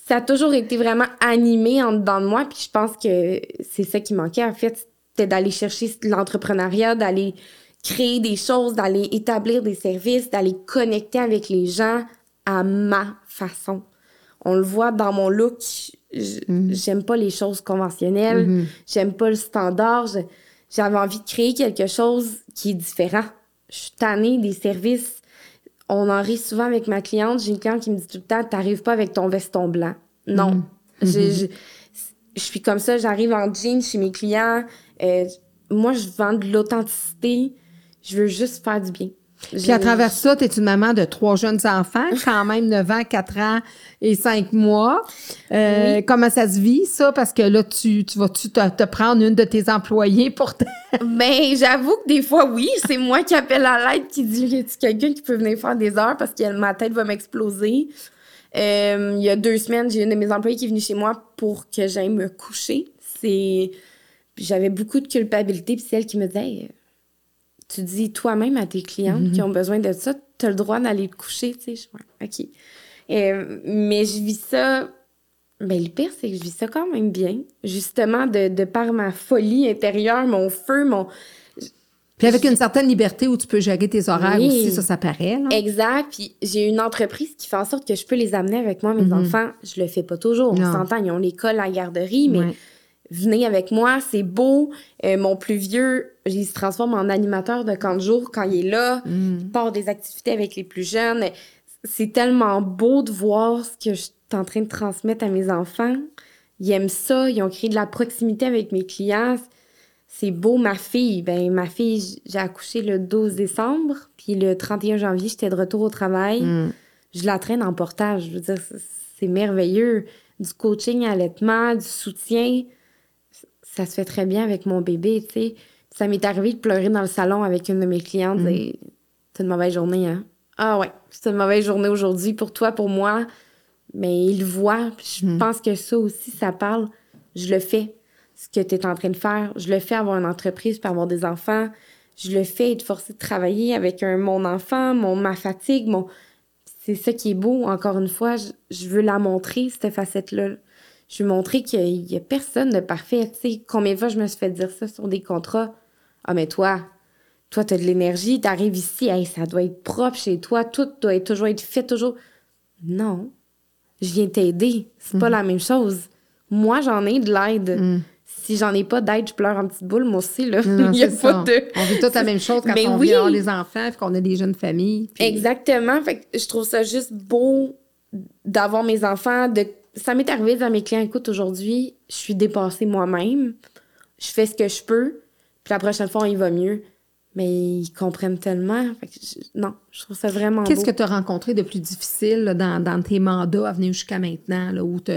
ça a toujours été vraiment animé en dedans de moi, puis je pense que c'est ça qui manquait, en fait, c'était d'aller chercher l'entrepreneuriat, d'aller créer des choses, d'aller établir des services, d'aller connecter avec les gens à ma façon. On le voit dans mon look, mm. j'aime pas les choses conventionnelles, mm-hmm. j'aime pas le standard, j'avais envie de créer quelque chose qui est différent je suis tannée des services. On en rit souvent avec ma cliente. J'ai une cliente qui me dit tout le temps T'arrives pas avec ton veston blanc. Non. Mm-hmm. Je, suis comme ça, j'arrive en jean chez mes clients. Euh, moi, je vends de l'authenticité. Je veux juste faire du bien. Puis à travers ça, tu es une maman de trois jeunes enfants, quand même 9 ans, 4 ans et 5 mois. Euh, comment ça se vit, ça? Parce que là, tu, tu vas-tu te, prendre une de tes employés pour te... ben, j'avoue que des fois, oui. C'est moi qui appelle à l'aide, qui dit y a quelqu'un qui peut venir faire des heures parce que ma tête va m'exploser? Euh, il y a deux semaines, j'ai une de mes employées qui est venue chez moi pour que j'aille me coucher. C'est... J'avais beaucoup de culpabilité, puis c'est elle qui me disait tu dis toi-même à tes clientes qui mhm. ont besoin de ça, tu as le droit d'aller te coucher, tu sais. OK. Euh, mais je vis ça. Ben, le pire, c'est que je vis ça quand même bien. Justement, de, de par ma folie intérieure, mon feu, mon. Puis avec une certaine liberté où tu peux gérer tes horaires aussi, ça, ça paraît. Là. Exact. Puis j'ai une entreprise qui fait en sorte que je peux les amener avec moi, mes mhm. enfants. Je le fais pas toujours. On s'entend, ils ont l'école, la garderie, mais venez avec moi, c'est beau. Euh, mon plus vieux, il se transforme en animateur de camp de jour quand il est là. Mm. Il part des activités avec les plus jeunes. c'est tellement beau de voir ce que je suis en train de transmettre à mes enfants. Ils aiment ça, ils ont créé de la proximité avec mes clients. C'est beau, ma fille. Ben, ma fille, j'ai accouché le 12 décembre, puis le 31 janvier, j'étais de retour au travail. Mm. Je la traîne en portage. Je veux dire, c'est- merveilleux. Du coaching à allaitement, du soutien. Ça se fait très bien avec mon bébé, tu sais. Ça m'est arrivé de pleurer dans le salon avec une de mes clientes Mm. et c'est une mauvaise journée, hein? Ah ouais, c'est une mauvaise journée aujourd'hui pour toi, pour moi. Mais il voit. puis Je Mm. pense que ça aussi, ça parle. Je le fais. Ce que tu es en train de faire. Je le fais avoir une entreprise pour avoir des enfants. Je le fais être forcé de travailler avec un, mon enfant, mon, ma fatigue, mon. C'est ça qui est beau. Encore une fois, je, je veux la montrer, cette facette-là. Je veux montrer qu'il y a personne de parfait. Tu sais, combien de fois je me suis fait dire ça sur des contrats? Ah, mais toi, toi, t'as de l'énergie, t'arrives ici, hey, ça doit être propre chez toi, tout doit être, toujours être fait, toujours. Non. Je viens t'aider. C'est pas la même chose. Moi, j'en ai de l'aide. Mm. Si j'en ai pas d'aide, je pleure en petite boule, moi aussi, là. Non, Il y a pas ça. de. On vit toute la même chose quand Mais on oui. avoir les enfants qu'on a des jeunes familles. puis- Exactement. Fait que je trouve ça juste beau d'avoir mes enfants. De... Ça m'est arrivé de dire à mes clients, écoute, aujourd'hui, je suis dépassée moi-même. Je fais ce que je peux. Puis la prochaine fois, il va mieux. Mais ils comprennent tellement. Fait que je- Non, je trouve ça vraiment beau. Qu'est-ce que tu as rencontré de plus difficile là, dans, dans tes mandats à venir jusqu'à maintenant, là, où tu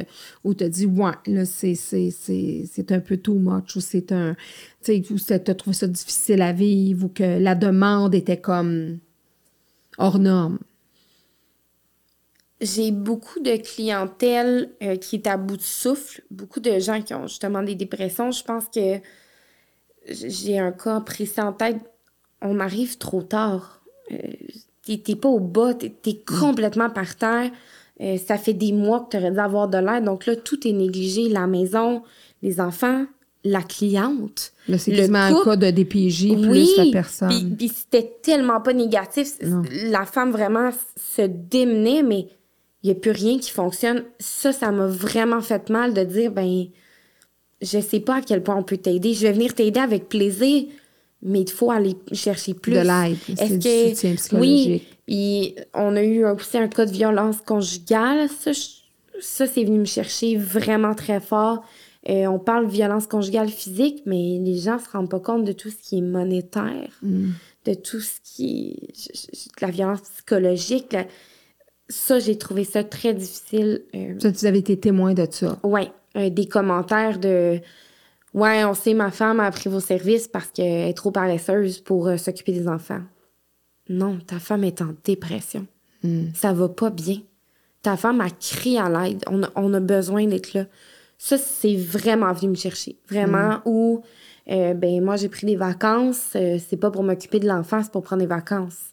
as dit, ouais, là, c'est, c'est, c'est, c'est un peu too much, ou c'est un. Tu sais, où tu as trouvé ça difficile à vivre, ou que la demande était comme hors norme? J'ai beaucoup de clientèle euh, qui est à bout de souffle, beaucoup de gens qui ont justement des dépressions. Je pense que j'ai un cas précis en tête. On arrive trop tard. Euh, t'es pas au bas, t'es es complètement par terre. Euh, ça fait des mois que tu aurais dû avoir de l'aide. Donc là, tout est négligé. La maison, les enfants, la cliente. Là, c'est quasiment un cas de DPJ plus la personne. Puis, c'était tellement pas négatif. Non. La femme vraiment se démenait, mais il n'y a plus rien qui fonctionne. Ça, ça m'a vraiment fait mal de dire, ben, je sais pas à quel point on peut t'aider. Je vais venir t'aider avec plaisir, mais il faut aller chercher plus. De l'aide, Est-ce c'est du que- soutien Oui, psychologique. puis on a eu aussi un cas de violence conjugale. Ça, ça c'est venu me chercher vraiment très fort. Euh, on parle de violence conjugale physique, mais les gens se rendent pas compte de tout ce qui est monétaire, Mm. de tout ce qui est de la violence psychologique. la- Ça, j'ai trouvé ça très difficile. Euh, Ça, tu avais été témoin de ça. Ouais, euh, des commentaires de Ouais, on sait, ma femme a pris vos services parce qu'elle est trop paresseuse pour euh, s'occuper des enfants. Non, ta femme est en dépression. Mm. Ça va pas bien. Ta femme a crié à l'aide. On a, on a besoin d'être là. Ça, c'est vraiment venu me chercher. Vraiment, où, euh, ben, moi, j'ai pris des vacances. c'est pas pour m'occuper de l'enfant, c'est pour prendre des vacances.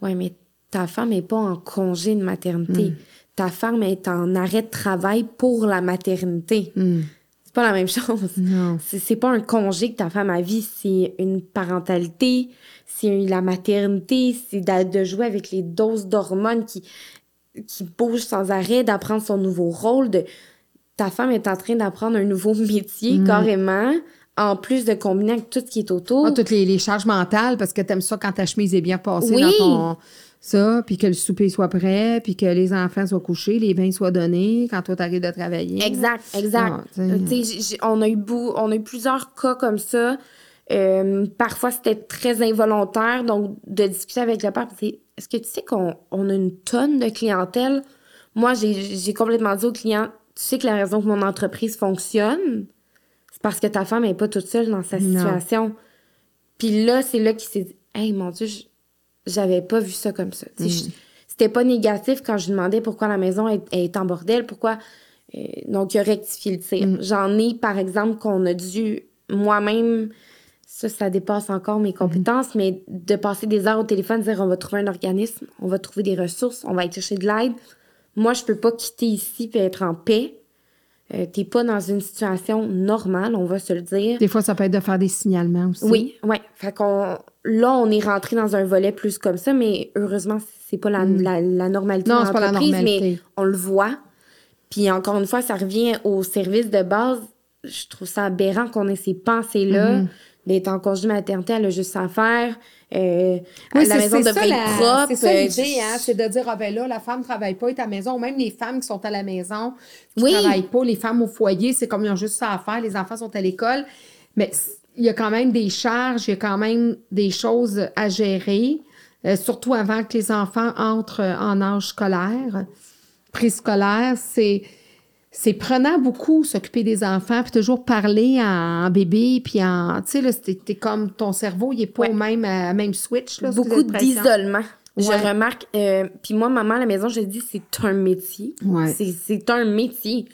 Ouais, mais ta femme est pas en congé de maternité. Ta femme est en arrêt de travail pour la maternité. Mm. C'est pas la même chose. Non. C'est c'est pas un congé que ta femme a vie, c'est une parentalité, c'est la maternité, c'est de, de jouer avec les doses d'hormones qui, qui bougent sans arrêt, d'apprendre son nouveau rôle. De, ta femme est en train d'apprendre un nouveau métier Mm. carrément, en plus de combiner avec tout ce qui est autour. Ah, toutes les, les charges mentales, parce que t'aimes ça quand ta chemise est bien passée Oui. dans ton. Ça, puis que le souper soit prêt, puis que les enfants soient couchés, les bains soient donnés quand toi t'arrives de travailler. Exact, exact. Ah, j'ai- on, a eu beau, on a eu plusieurs cas comme ça. Euh, parfois, c'était très involontaire. Donc, de discuter avec le père, c'est est-ce que tu sais qu'on on a une tonne de clientèle? Moi, j'ai j'ai complètement dit au client, tu sais que la raison que mon entreprise fonctionne, c'est parce que ta femme n'est pas toute seule dans sa situation. Puis là, c'est là qu'il s'est dit, hey, mon Dieu, je- j'avais pas vu ça comme ça. Je- C'était pas négatif quand je lui demandais pourquoi la maison est, est en bordel, pourquoi. euh, donc, il a rectifié le tir. J'en ai, par exemple, qu'on a dû moi-même, ça, ça dépasse encore mes compétences, mais de passer des heures au téléphone, dire on va trouver un organisme, on va trouver des ressources, on va aller chercher de l'aide. Moi, je peux pas quitter ici et être en paix. Euh, T'es pas dans une situation normale, on va se le dire. Des fois, ça peut être de faire des signalements aussi. Oui, oui. Fait qu'on là, on est rentré dans un volet plus comme ça, mais heureusement, c'est pas la, la, la normalité. Non, de c'est pas la normalité. mais on le voit. Puis encore une fois, ça revient au service de base. Je trouve ça aberrant qu'on ait ces pensées-là Mm-hmm. D'être en congé maternité, elle a juste à faire. Euh, Oui, la maison devrait être propre. C'est ça euh, l'idée, hein, c'est de dire, ah ben là, la femme travaille pas, est à la maison, ou même les femmes qui sont à la maison, qui Oui. travaillent pas, les femmes au foyer, c'est comme ils ont juste ça à faire, les enfants sont à l'école, mais il y a quand même des charges, il y a quand même des choses à gérer, euh, surtout avant que les enfants entrent en âge scolaire, préscolaire, c'est... C'est prenant beaucoup s'occuper des enfants, puis toujours parler en, en bébé, puis en... Tu sais, là, t'es comme... Ton cerveau, il est pas Ouais. au même, euh, même switch, là. beaucoup d'isolement. Ouais. Je remarque, euh, puis moi, maman à la maison, je dis, c'est un métier. Ouais. C'est- un métier.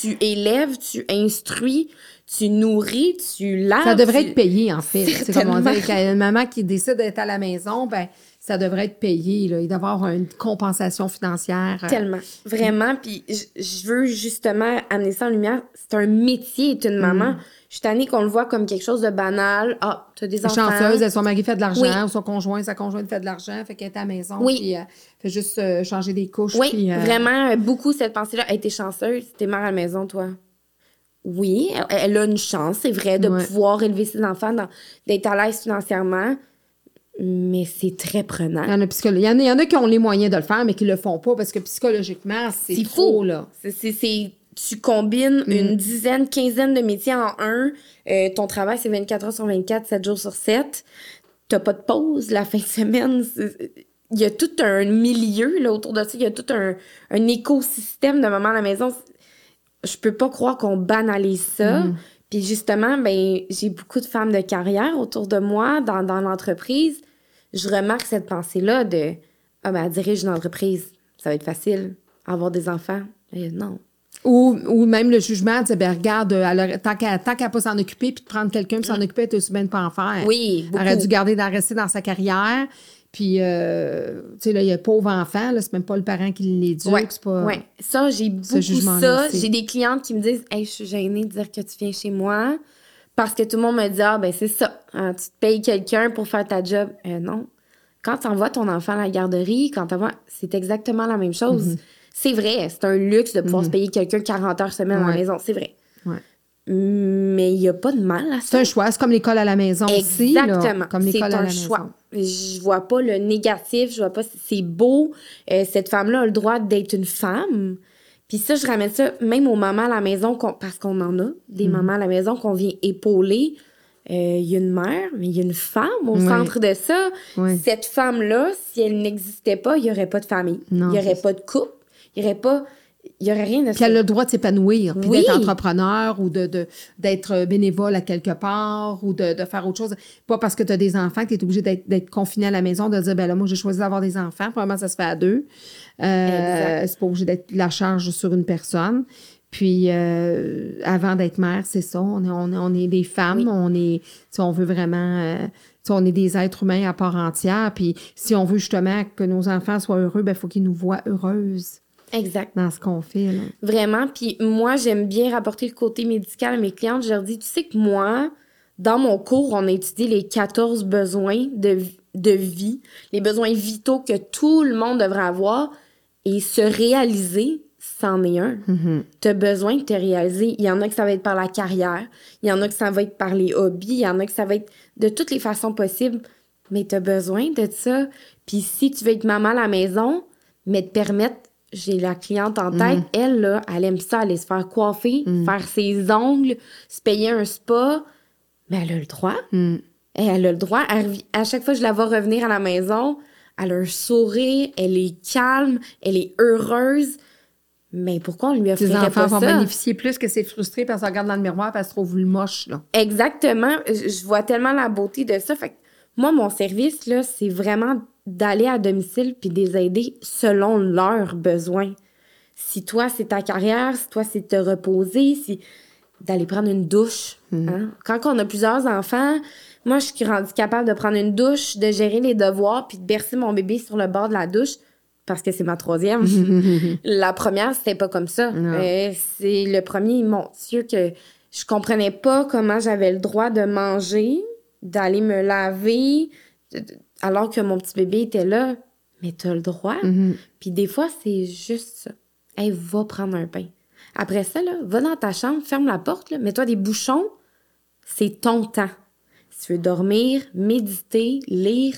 Tu élèves, tu instruis, tu nourris, tu laves. Ça devrait tu- être payé, en fait. C'est comme on dit, quand une maman qui décide d'être à la maison, ben ça devrait être payé. Là. Il doit y avoir une compensation financière. euh, Tellement. Vraiment. Puis je- veux justement amener ça en lumière. C'est un métier, être une Mm. maman. Je suis tannée qu'on le voit comme quelque chose de banal. Ah, tu as des enfants. chanceuse, elle, son mari fait de l'argent, Oui. ou son conjoint, sa conjointe fait de l'argent, fait qu'elle est à la maison, Oui. puis euh, fait juste euh, changer des couches. Oui, puis, euh, vraiment, beaucoup cette pensée-là. Elle était chanceuse, t'es mère à la maison, toi. Oui, elle, a une chance, c'est vrai, de Ouais. pouvoir élever ses enfants, d'être à l'aise financièrement, mais c'est très Il y, prenant. en a psycholo- il, y en a, il y en a qui ont les moyens de le faire, mais qui le font pas parce que psychologiquement, c'est C'est trop, fou. là. C'est- c'est- c'est- tu combines Mm. une dizaine, quinzaine de métiers en un. Euh, ton travail, c'est 24 heures sur 24, 7 jours sur 7. T'as pas de pause la fin de semaine. Il y a tout un milieu là, autour de ça. Il y a tout un, un écosystème de maman à la maison. Je peux pas croire qu'on banalise ça. Mm. Puis justement, ben, j'ai beaucoup de femmes de carrière autour de moi dans, dans l'entreprise. Je remarque cette pensée-là de Ah, ben, elle dirige une entreprise. Ça va être facile. Avoir des enfants. Eh, non. Ou, ou même le jugement, de ben, regarde, euh, aurait- tant qu'elle tant qu'elle pas s'en occuper, puis de prendre quelqu'un pour s'en occuper, elle est aussi bien de pas en faire. Oui, Elle aurait dû garder d'en rester dans sa carrière. Puis, euh, tu sais, là, il y a pauvre enfant, là, c'est même pas le parent qui l'éduque, Ouais, c'est pas... ouais. Ça, j'ai beaucoup ça. J'ai des clientes qui me disent Hey, je suis gênée de dire que tu viens chez moi parce que tout le monde me dit Ah, ben c'est ça. hein, tu te payes quelqu'un pour faire ta job. Euh, non. Quand tu envoies ton enfant à la garderie, quand t'envoies, c'est exactement la même chose. Mm-hmm. C'est vrai, c'est un luxe de pouvoir se payer quelqu'un 40 heures semaine à la maison. C'est vrai. Ouais. Mais il n'y a pas de mal à C'est ça. un choix, c'est comme l'école à la maison aussi. là, Exactement. comme C'est l'école à un la choix. maison. Je vois pas le négatif, je vois pas c'est beau. Euh, cette femme-là a le droit d'être une femme. Puis ça, je ramène ça même aux mamans à la maison, qu'on- parce qu'on en a, Mm. des mamans à la maison qu'on vient épauler. Euh, Il y a une mère, mais il y a une femme au Oui. centre de ça. Oui. Cette femme-là, si elle n'existait pas, il n'y aurait pas de famille. Il n'y aurait pas de couple. Il n'y aurait pas... Il y aurait rien de Puis elle a le droit de s'épanouir, puis Oui. d'être entrepreneur ou de, de- d'être bénévole à quelque part ou de, de faire autre chose. Pas parce que tu as des enfants que tu es obligé d'être, d'être confiné à la maison, de dire, ben là, moi, j'ai choisi d'avoir des enfants. Probablement, ça se fait à deux. Euh, c'est pas obligé d'être la charge sur une personne. Puis, euh, avant d'être mère, c'est ça. On est, on est, on est des femmes. Oui. On est, sais, on veut vraiment, euh, on est des êtres humains à part entière. Puis, si on veut justement que nos enfants soient heureux, ben, il faut qu'ils nous voient heureuses Exact. dans ce qu'on fait. Là. Vraiment. Puis moi, j'aime bien rapporter le côté médical à mes clientes. Je leur dis, tu sais que moi, dans mon cours, on a étudié les 14 besoins de, de vie, les besoins vitaux que tout le monde devrait avoir et se réaliser, c'en est un. Mhm. Tu as besoin de te réaliser. Il y en a que ça va être par la carrière, il y en a que ça va être par les hobbies, il y en a que ça va être de toutes les façons possibles. Mais tu as besoin de ça. Puis si tu veux être maman à la maison, mais te permettre, j'ai la cliente en tête, elle, là, elle aime ça, aller se faire coiffer, faire ses ongles, se payer un spa. Mais elle a le droit. Mm. Et Elle a le droit. Elle à chaque fois que je la vois revenir à la maison, elle a un sourire, elle est calme, elle est heureuse. Mais pourquoi on lui Tes offrirait enfants pas vont ça? bénéficier plus que c'est frustré parce qu'elle regarde dans le miroir et elle se trouve moche. Là. Exactement. Je je vois tellement la beauté de ça. Fait que moi, mon service, là, c'est vraiment d'aller à domicile puis de les aider selon leurs besoins. Si toi, c'est ta carrière, si toi, c'est te reposer, si d'aller prendre une douche. hein. Quand on a plusieurs enfants, moi, je suis rendue capable de prendre une douche, de gérer les devoirs puis de bercer mon bébé sur le bord de la douche parce que c'est ma troisième. la première, c'était pas comme ça. Euh, c'est le premier, mon Dieu, que je comprenais pas comment j'avais le droit de manger, d'aller me laver, de- de- alors que mon petit bébé était là. Mais t'as le droit. Mhm. Puis des fois, c'est juste ça. Hey, va prendre un pain. Après ça, là, va dans ta chambre, ferme la porte, là, mets-toi des bouchons. C'est ton temps. Si tu veux dormir, méditer, lire,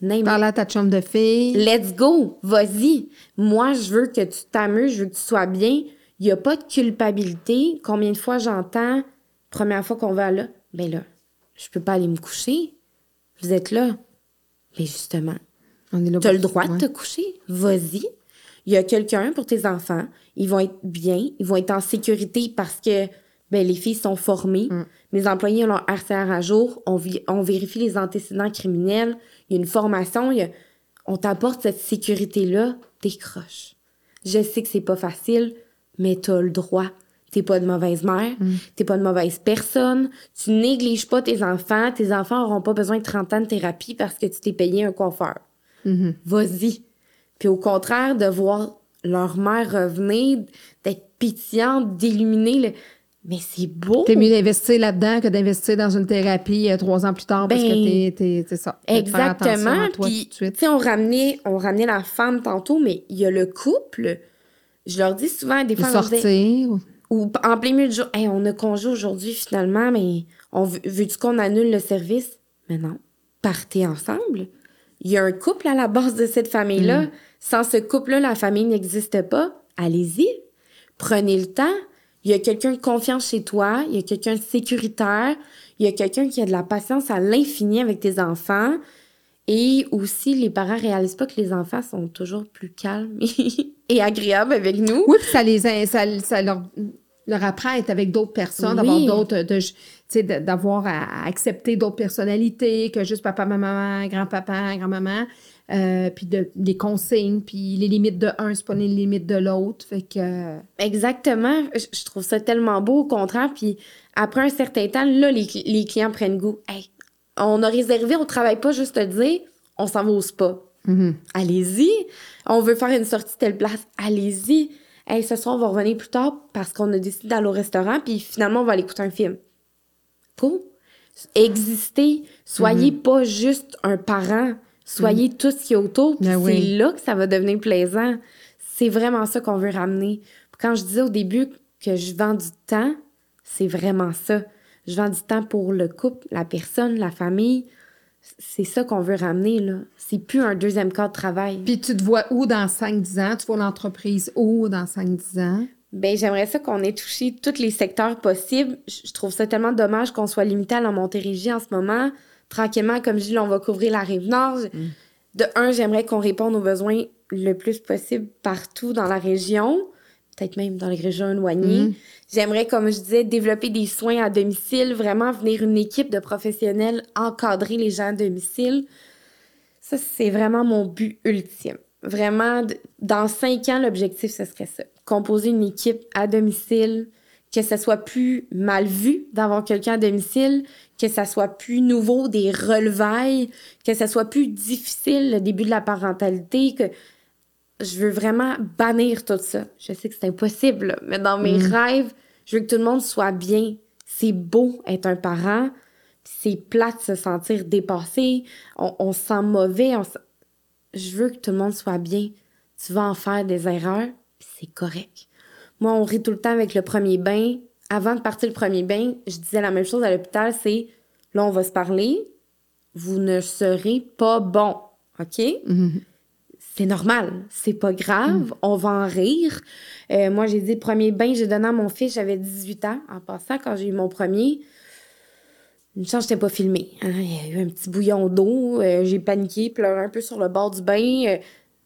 name Parler à ta chambre de fille. Let's go, vas-y. Moi, je veux que tu t'amuses, je veux que tu sois bien. Il n'y a pas de culpabilité. Combien de fois j'entends, première fois qu'on va là, ben là, je peux pas aller me coucher. Vous êtes là. Mais justement, On est là tu as le droit de te coucher. Vas-y. Il y a quelqu'un pour tes enfants. Ils vont être bien. Ils vont être en sécurité parce que ben, les filles sont formées. Mm. Mes employés ont leur RCR à jour. On, vérifie les antécédents criminels. Il y a une formation. il y a- On t'apporte cette sécurité-là. Décroche. Je sais que c'est pas facile, mais tu as le droit. T'es pas de mauvaise mère, Mm. t'es pas de mauvaise personne, tu négliges pas tes enfants, tes enfants auront pas besoin de 30 ans de thérapie parce que tu t'es payé un coiffeur Mhm. vas-y. Puis au contraire, de voir leur mère revenir, d'être pétillante, d'illuminer le... Mais c'est beau! T'es mieux d'investir là-dedans que d'investir dans une thérapie euh, trois ans plus tard parce Ben, que t'es, t'es, ça. Exactement. Puis, tu sais, on ramenait, on ramenait la femme tantôt, mais il y a le couple. Je leur dis souvent, des fois, sortir. Ou en plein milieu du jour, hey, on a congé aujourd'hui finalement, mais on veux-tu qu'on annule le service? Mais non. Partez ensemble. Il y a un couple à la base de cette famille-là. Sans ce couple-là, la famille n'existe pas. Allez-y. Prenez le temps. Il y a quelqu'un de confiance chez toi. Il y a quelqu'un de sécuritaire. Il y a quelqu'un qui a de la patience à l'infini avec tes enfants. Et aussi, les parents réalisent pas que les enfants sont toujours plus calmes et agréables avec nous. Oui, puis ça les ça, ça leur, leur apprend à être avec d'autres personnes, d'avoir d'autres, d'avoir à, accepter d'autres personnalités que juste papa, maman, grand-papa, grand-maman, euh, puis de, des consignes, puis les limites de un, c'est pas les limites de l'autre. Fait que. Exactement. Je, trouve ça tellement beau, au contraire. Puis après un certain temps, là, les, les clients prennent goût. Hey, on a réservé, on travaille pas juste te dire, on s'en va au spa. Mhm. Allez-y. On veut faire une sortie telle place. Allez-y. Hey, ce soir, on va revenir plus tard parce qu'on a décidé d'aller au restaurant, puis finalement, on va aller écouter un film. Cool. Existez. Soyez Mhm. pas juste un parent. Soyez tout ce qu'il y a autour. puis Ben c'est oui. là que ça va devenir plaisant. C'est vraiment ça qu'on veut ramener. Quand je disais au début que je vends du temps, c'est vraiment ça. Je vends du temps pour le couple, la personne, la famille. C'est ça qu'on veut ramener, là. C'est plus un deuxième cas de travail. Puis tu te vois où dans 5-10 ans? Tu vois l'entreprise où dans 5-10 ans? Ben, j'aimerais ça qu'on ait touché tous les secteurs possibles. Je trouve ça tellement dommage qu'on soit limité à la Montérégie en ce moment. Tranquillement, comme je dis, là, on va couvrir la rive nord. De un, j'aimerais qu'on réponde aux besoins le plus possible partout dans la région, peut-être même dans les régions éloignées. J'aimerais, comme je disais, développer des soins à domicile, vraiment venir une équipe de professionnels encadrer les gens à domicile. Ça, c'est vraiment mon but ultime. Vraiment, dans cinq ans, l'objectif, ce serait ça. Composer une équipe à domicile, que ça soit plus mal vu d'avoir quelqu'un à domicile, que ça soit plus nouveau, des relevailles, que ça soit plus difficile le début de la parentalité, que je veux vraiment bannir tout ça. Je sais que c'est impossible, là, mais dans mes rêves, je veux que tout le monde soit bien. C'est beau être un parent, puis c'est plate de se sentir dépassé, on, on se sent mauvais. on se- Je veux que tout le monde soit bien. Tu vas en faire des erreurs, c'est correct. Moi, on rit tout le temps avec le premier bain. Avant de partir le premier bain, je disais la même chose à l'hôpital, c'est là, on va se parler, vous ne serez pas bon, OK? Mhm. C'est normal, c'est pas grave, on va en rire. Euh, moi, j'ai dit le premier bain j'ai donné à mon fils, j'avais 18 ans. En passant, quand j'ai eu mon premier, une chance, j'étais pas filmée. hein. Il y a eu un petit bouillon d'eau, euh, j'ai paniqué, pleuré un peu sur le bord du bain. euh,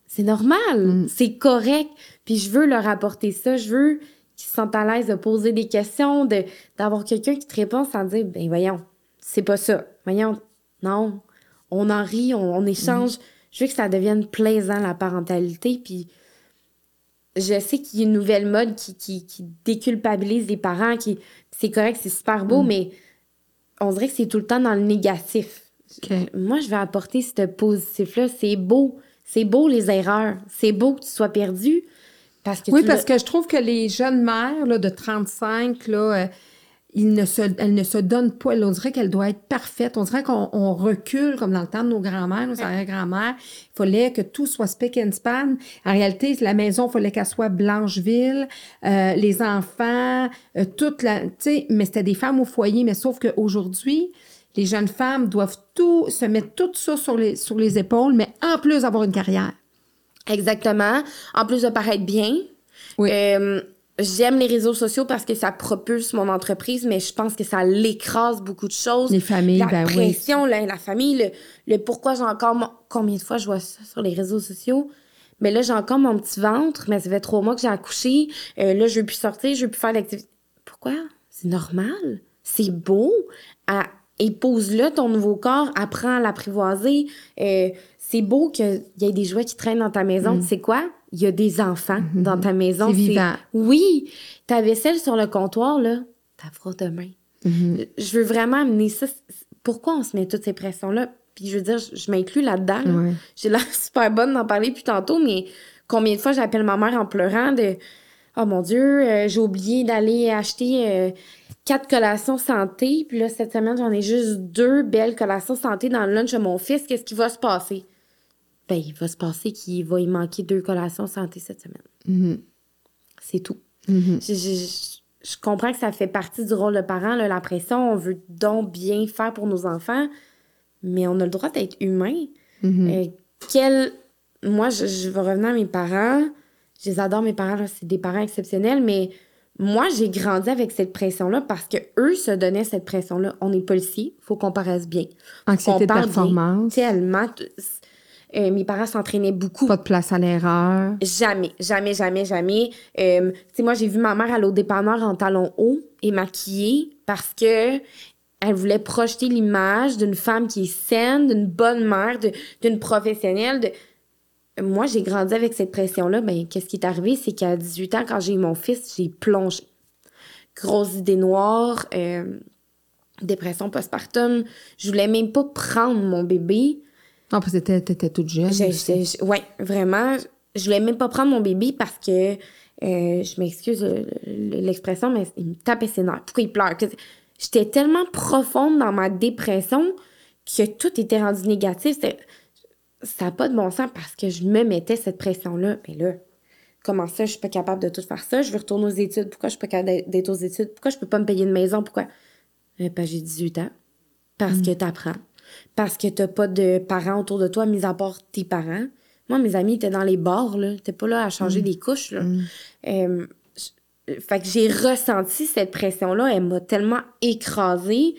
c'est normal, c'est correct. Puis je veux leur apporter ça, je veux qu'ils se sentent à l'aise de poser des questions, de, d'avoir quelqu'un qui te répond sans dire, ben voyons, c'est pas ça. Voyons, non, on en rit, on, on échange. Je veux que ça devienne plaisant, la parentalité. Puis je sais qu'il y a une nouvelle mode qui, qui, qui déculpabilise les parents, qui c'est correct, c'est super beau, mais on dirait que c'est tout le temps dans le négatif. Moi, je vais apporter ce positif-là. C'est beau. C'est beau, les erreurs. C'est beau que tu sois perdu. Parce que Oui, parce que je trouve que les jeunes mères là, de 35, là, euh, ils ne se, elles ne se donnent pas. On dirait qu'elle doit être parfaite. On dirait qu'on on recule comme dans le temps de nos grands-mères, nos arrière-grands-mères. Il fallait que tout soit spick and span. En réalité, la maison, il fallait qu'elle soit Blancheville. Euh, les enfants, euh, toute la... Mais c'était des femmes au foyer. Mais sauf qu'aujourd'hui, les jeunes femmes doivent tout se mettre tout ça sur les, sur les épaules, mais en plus avoir une carrière. Exactement. En plus de paraître bien. Oui. Euh, J'aime les réseaux sociaux parce que ça propulse mon entreprise, mais je pense que ça l'écrase beaucoup de choses. Les familles, la ben oui. pression, la, la famille, le, le pourquoi j'ai encore... mon- Combien de fois je vois ça sur les réseaux sociaux? Mais là, j'ai encore mon petit ventre, mais ça fait trois mois que j'ai accouché. Euh, là, je veux plus sortir, je veux plus faire l'activité. Pourquoi? C'est normal. C'est beau. À, épouse-le, ton nouveau corps. Apprends à l'apprivoiser. Euh, c'est beau qu'il y ait des jouets qui traînent dans ta maison. Tu sais quoi? Il y a des enfants dans ta maison. C'est vivant. Oui. Ta vaisselle sur le comptoir, là, ta fera demain. Mhm. Je veux vraiment amener ça. Pourquoi on se met toutes ces pressions-là? Puis je veux dire, je, je m'inclus là-dedans. là. Ouais. J'ai l'air super bonne d'en parler plus tantôt, mais combien de fois j'appelle ma mère en pleurant de Oh mon Dieu, euh, j'ai oublié d'aller acheter euh, quatre collations santé. Puis là, cette semaine, j'en ai juste deux belles collations santé dans le lunch de mon fils. Qu'est-ce qui va se passer? Ben, il va se passer qu'il va y manquer deux collations santé cette semaine. Mhm. C'est tout. Mhm. Je, je- je- je comprends que ça fait partie du rôle de parent, là, la pression. On veut donc bien faire pour nos enfants, mais on a le droit d'être humain. Mhm. Euh, quel... Moi, je, je vais revenir à mes parents. Je les adore, mes parents. C'est des parents exceptionnels, mais moi, j'ai grandi avec cette pression-là parce que eux se donnaient cette pression-là. On est policier, faut qu'on paraisse bien. Anxiété de performance, Tellement. Euh, mes parents s'entraînaient beaucoup. pas de place à l'erreur. Jamais, jamais, jamais, jamais. Euh, tu sais, moi, j'ai vu ma mère aller au dépanneur en talons hauts et maquillée parce que elle voulait projeter l'image d'une femme qui est saine, d'une bonne mère, d'une professionnelle. De... Moi, j'ai grandi avec cette pression-là. Ben, qu'est-ce qui est arrivé? C'est qu'à 18 ans, quand j'ai eu mon fils, j'ai plongé. Grosse idée noire, euh, dépression postpartum. Je voulais même pas prendre mon bébé. Non, parce que t'étais, toute jeune. Ouais, vraiment. Je voulais même pas prendre mon bébé parce que, euh, je m'excuse euh, l'expression, mais il me tapait ses nerfs. Pourquoi il pleure? J'étais tellement profonde dans ma dépression que tout était rendu négatif. Ça n'a pas de bon sens parce que je me mettais cette pression-là. Mais là, comment ça, je suis pas capable de tout faire ça? Je veux retourner aux études. Pourquoi je suis pas capable d'être aux études? Pourquoi je peux pas me payer une maison? Pourquoi? Euh, que j'ai 18 ans. Parce que t'apprends. Parce que t'as pas de parents autour de toi, mis à part tes parents. Moi, mes amis étaient dans les bars, là. T'es pas là à changer des couches, là. Euh, je- fait que j'ai ressenti cette pression-là. Elle m'a tellement écrasée.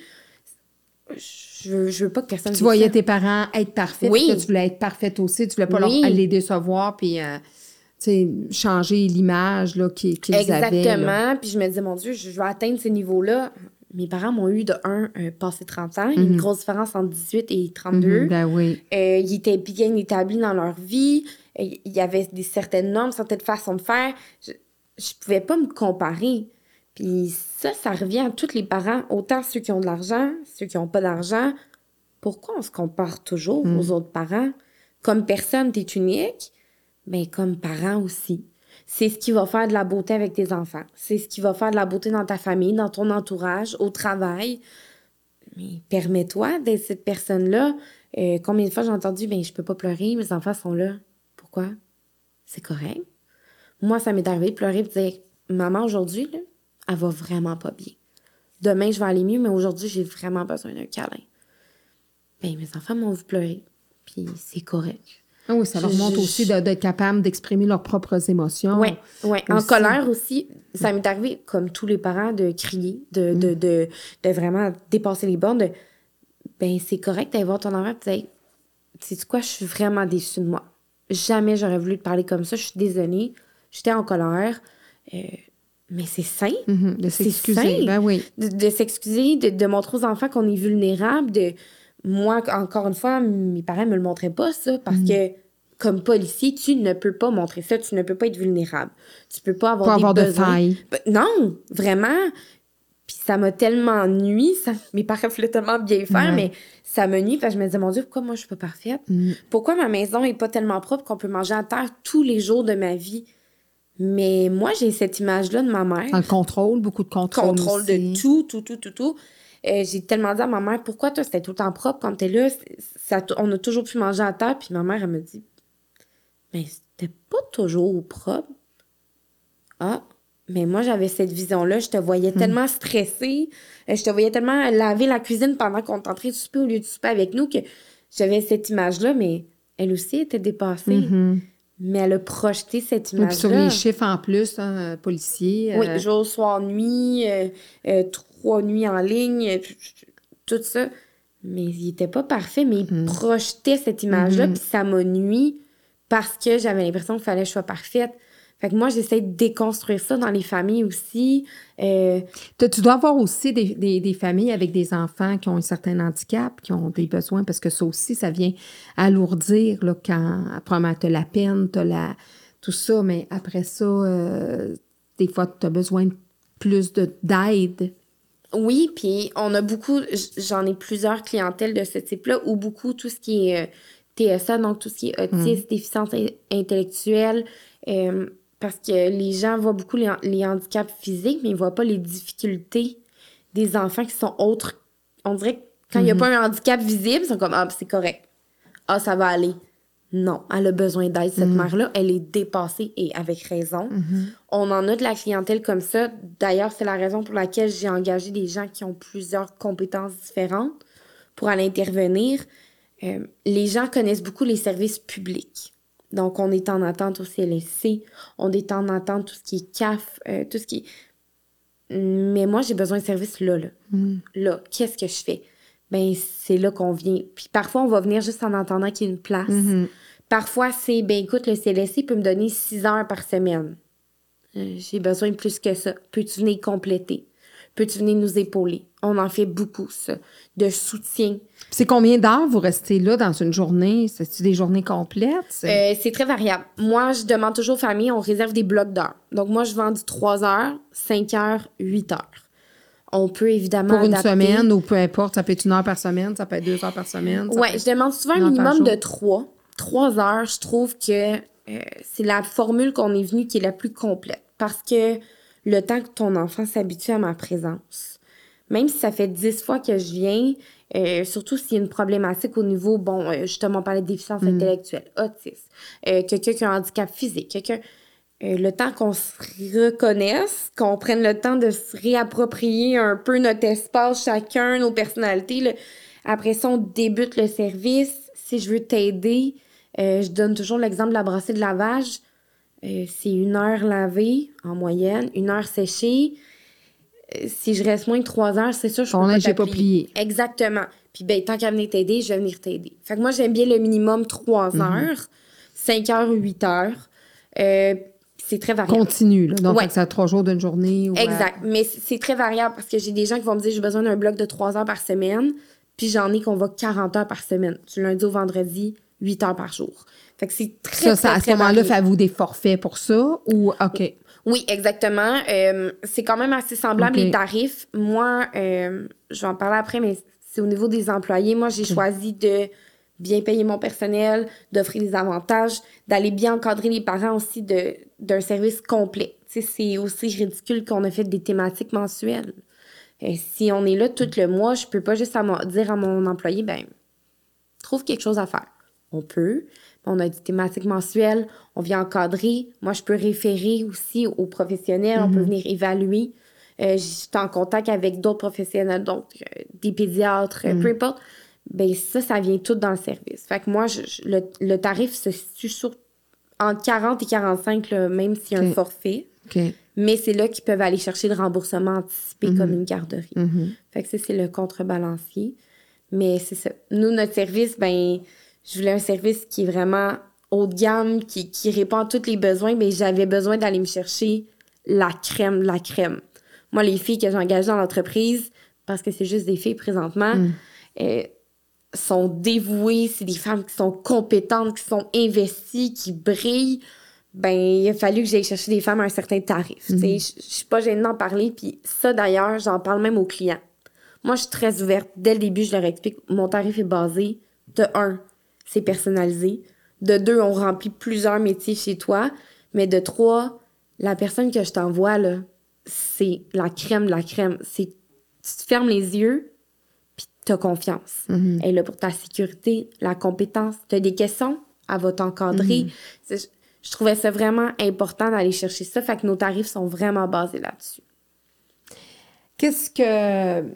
Je veux, je veux pas que personne Tu voyais ça. tes parents être parfaits. Oui. puis toi, tu voulais être parfaite aussi. Tu voulais pas Oui. leur, les décevoir puis euh, changer l'image qu'ils, qu'ils avaient. là. Exactement. Puis je me disais, mon Dieu, je, je vais atteindre ces niveaux-là. Mes parents m'ont eu de un, un passé 30 ans. Il y a une grosse différence entre 18 et 32. Mhm, ben oui. Euh, ils étaient bien établis dans leur vie. Euh, Il y avait des certaines normes, certaines façons de faire. Je, je pouvais pas me comparer. Puis ça, ça revient à tous les parents, autant ceux qui ont de l'argent, ceux qui ont pas d'argent. Pourquoi on se compare toujours aux autres parents? Comme personne, t'es unique, mais comme parent aussi. C'est ce qui va faire de la beauté avec tes enfants. C'est ce qui va faire de la beauté dans ta famille, dans ton entourage, au travail. Mais permets-toi d'être cette personne-là. Euh, combien de fois j'ai entendu, ben je peux pas pleurer, mes enfants sont là. Pourquoi? C'est correct. Moi, ça m'est arrivé de pleurer et de dire, maman, aujourd'hui, elle va vraiment pas bien. Demain, je vais aller mieux, mais aujourd'hui, j'ai vraiment besoin d'un câlin. Ben, mes enfants m'ont vu pleurer. Puis c'est correct. Ah oui, ça leur montre je- aussi de- d'être capable d'exprimer leurs propres émotions. Ouais, ouais. En colère aussi, ça m'est arrivé, comme tous les parents, de crier, de, de, de, de vraiment dépasser les bornes. De, ben, c'est correct d'aller voir ton enfant et de dire, sais-tu quoi, je suis vraiment déçue de moi. Jamais j'aurais voulu te parler comme ça. Je suis désolée. J'étais en colère. Euh, mais c'est sain. Mhm, de s'excuser. Ben oui. De, de s'excuser, de, de montrer aux enfants qu'on est vulnérable. De... Moi, encore une fois, mes parents me le montraient pas, ça, parce Mhm. que comme policier, tu ne peux pas montrer ça. Tu ne peux pas être vulnérable. Tu peux pas avoir Pas des avoir de besoins. Ben, non, vraiment. Puis ça m'a tellement nuit. Ça... Mes parents voulaient tellement bien faire, Ouais. mais ça me nuit. Parce que je me disais, mon Dieu, pourquoi moi je suis pas parfaite? Mm. Pourquoi ma maison est pas tellement propre qu'on peut manger à terre tous les jours de ma vie? Mais moi, j'ai cette image-là de ma mère En contrôle, beaucoup de contrôle. contrôle aussi. de tout, tout, tout, tout, tout. Euh, j'ai tellement dit à ma mère, pourquoi toi, c'était tout le temps propre quand t'es là? Ça, on a toujours pu manger à terre. Puis ma mère, elle me dit, mais c'était pas toujours propre. Ah, Mais moi, j'avais cette vision-là. Je te voyais tellement stressée. euh, Je te voyais tellement laver la cuisine pendant qu'on était en train de souper au lieu de souper avec nous que j'avais cette image-là, mais elle aussi était dépassée. Mhm. Mais elle a projeté cette Et puis sur image-là. les chiffres en plus, hein, policiers. Oui, euh, jour, soir, nuit, euh, euh, trois nuits en ligne, euh, tout ça. Mais il était pas parfait, mais il projetait cette image-là, Mhm. puis ça m'a nuit parce que j'avais l'impression qu'il fallait que je sois parfaite. Fait que moi, j'essaie de déconstruire ça dans les familles aussi. Euh, Tu dois avoir aussi des, des- des familles avec des enfants qui ont un certain handicap, qui ont des besoins, parce que ça aussi, ça vient alourdir là, quand, après, tu as la peine, tu la, tout ça, mais après ça, euh, des fois, tu as besoin de plus de- d'aide. Oui, puis on a beaucoup, j'en ai plusieurs clientèles de ce type-là, ou beaucoup tout ce qui est euh, TSA, donc tout ce qui est autisme, déficience in- intellectuelle, euh, parce que les gens voient beaucoup les, les handicaps physiques, mais ils voient pas les difficultés des enfants qui sont autres. On dirait que quand il n'y a pas un handicap visible, ils sont comme, ah, c'est correct. Ah, ça va aller. Non, elle a besoin d'aide, cette mère-là. Elle est dépassée et avec raison. On en a de la clientèle comme ça. D'ailleurs, c'est la raison pour laquelle j'ai engagé des gens qui ont plusieurs compétences différentes pour aller intervenir. Euh, les gens connaissent beaucoup les services publics. Donc, on est en attente au CLSC, on est en attente tout ce qui est CAF, euh, tout ce qui est... Mais moi, j'ai besoin de services là, là. Là, qu'est-ce que je fais? Ben, c'est là qu'on vient. Puis parfois, on va venir juste en entendant qu'il y a une place. Parfois, c'est, ben écoute, le CLSC peut me donner six heures par semaine. Euh, J'ai besoin de plus que ça. Peux-tu venir compléter? Peux-tu venir nous épauler? On en fait beaucoup, ça. De soutien. C'est combien d'heures vous restez là dans une journée? C'est-tu des journées complètes? C'est- Euh, très variable. Moi, je demande toujours aux familles, on réserve des blocs d'heures. Donc, moi, je vends du 3 heures, 5 heures, 8 heures. On peut évidemment. pour une adapter. semaine ou peu importe, ça peut être une heure par semaine, ça peut être deux heures par semaine. peut je demande souvent un minimum de 3. 3 heures, je trouve que euh, c'est la formule qu'on est venu qui est la plus complète. Parce que le temps que ton enfant s'habitue à ma présence, même si ça fait 10 fois que je viens, euh, surtout s'il y a une problématique au niveau, bon, euh, justement, on parlait de déficience Mm. intellectuelle, autisme, quelqu'un qui a un handicap physique, quelqu'un. Euh, le temps qu'on se reconnaisse, qu'on prenne le temps de se réapproprier un peu notre espace, chacun, nos personnalités. là. Après ça, on débute le service. Si je veux t'aider, euh, je donne toujours l'exemple de la brassée de lavage. Euh, c'est une heure lavée en moyenne, une heure séchée. Si je reste moins de trois heures, c'est sûr, je Ton peux pas pas plié. Exactement. Puis ben, tant qu'à venir t'aider, je vais venir t'aider. Fait que moi, j'aime bien le minimum trois Mhm. heures, cinq heures ou huit heures. Euh, c'est très variable. Continue, là. Donc, Ouais. ça a trois jours d'une journée. ou, euh, Exact. Mais c- c'est très variable parce que j'ai des gens qui vont me dire j'ai besoin d'un bloc de 3 heures par semaine. Puis j'en ai qu'on va 40 heures par semaine. Du lundi au vendredi, 8 heures par jour. Fait que c'est très, ça, très, ça, à ce moment-là, faites-vous des forfaits pour ça ou OK? Oui, exactement. Euh, c'est quand même assez semblable les tarifs. Moi, euh, je vais en parler après, mais c'est au niveau des employés. Moi, j'ai choisi de bien payer mon personnel, d'offrir des avantages, d'aller bien encadrer les parents aussi d'un service complet. C'est aussi ridicule qu'on a fait des thématiques mensuelles. Euh, si on est là tout le mois, je peux pas juste à dire à mon employé, ben, trouve quelque chose à faire. On peut. On a des thématiques mensuelles, on vient encadrer. Moi, je peux référer aussi aux professionnels, on peut venir évaluer. Euh, je suis en contact avec d'autres professionnels, donc euh, des pédiatres, euh, peu importe. Ben ça, ça vient tout dans le service. Fait que moi, je- je- le, le tarif se situe sur entre 40 et 45, là, même s'il y a un forfait. Mais c'est là qu'ils peuvent aller chercher le remboursement anticipé comme une garderie. Mhm. Fait que ça, c'est le contrebalancier. Mais c'est ça. Nous, notre service, ben, je voulais un service qui est vraiment haut de gamme, qui, qui répond à tous les besoins, mais j'avais besoin d'aller me chercher la crème de la crème. Moi, les filles que j'ai engagées dans l'entreprise, parce que c'est juste des filles présentement, euh, sont dévouées, c'est des femmes qui sont compétentes, qui sont investies, qui brillent. Ben, il a fallu que j'aille chercher des femmes à un certain tarif. tu sais. Je suis pas gênée d'en parler. Puis ça, d'ailleurs, j'en parle même aux clients. Moi, je suis très ouverte. Dès le début, je leur explique, mon tarif est basé de un, c'est personnalisé. De deux, on remplit plusieurs métiers chez toi. Mais de trois, la personne que je t'envoie, là, c'est la crème de la crème. C'est, tu te fermes les yeux, t'as confiance. Elle est là pour ta sécurité, la compétence. T'as des questions, elle va t'encadrer. C'est- je trouvais ça vraiment important d'aller chercher ça. Fait que nos tarifs sont vraiment basés là-dessus. Qu'est-ce que.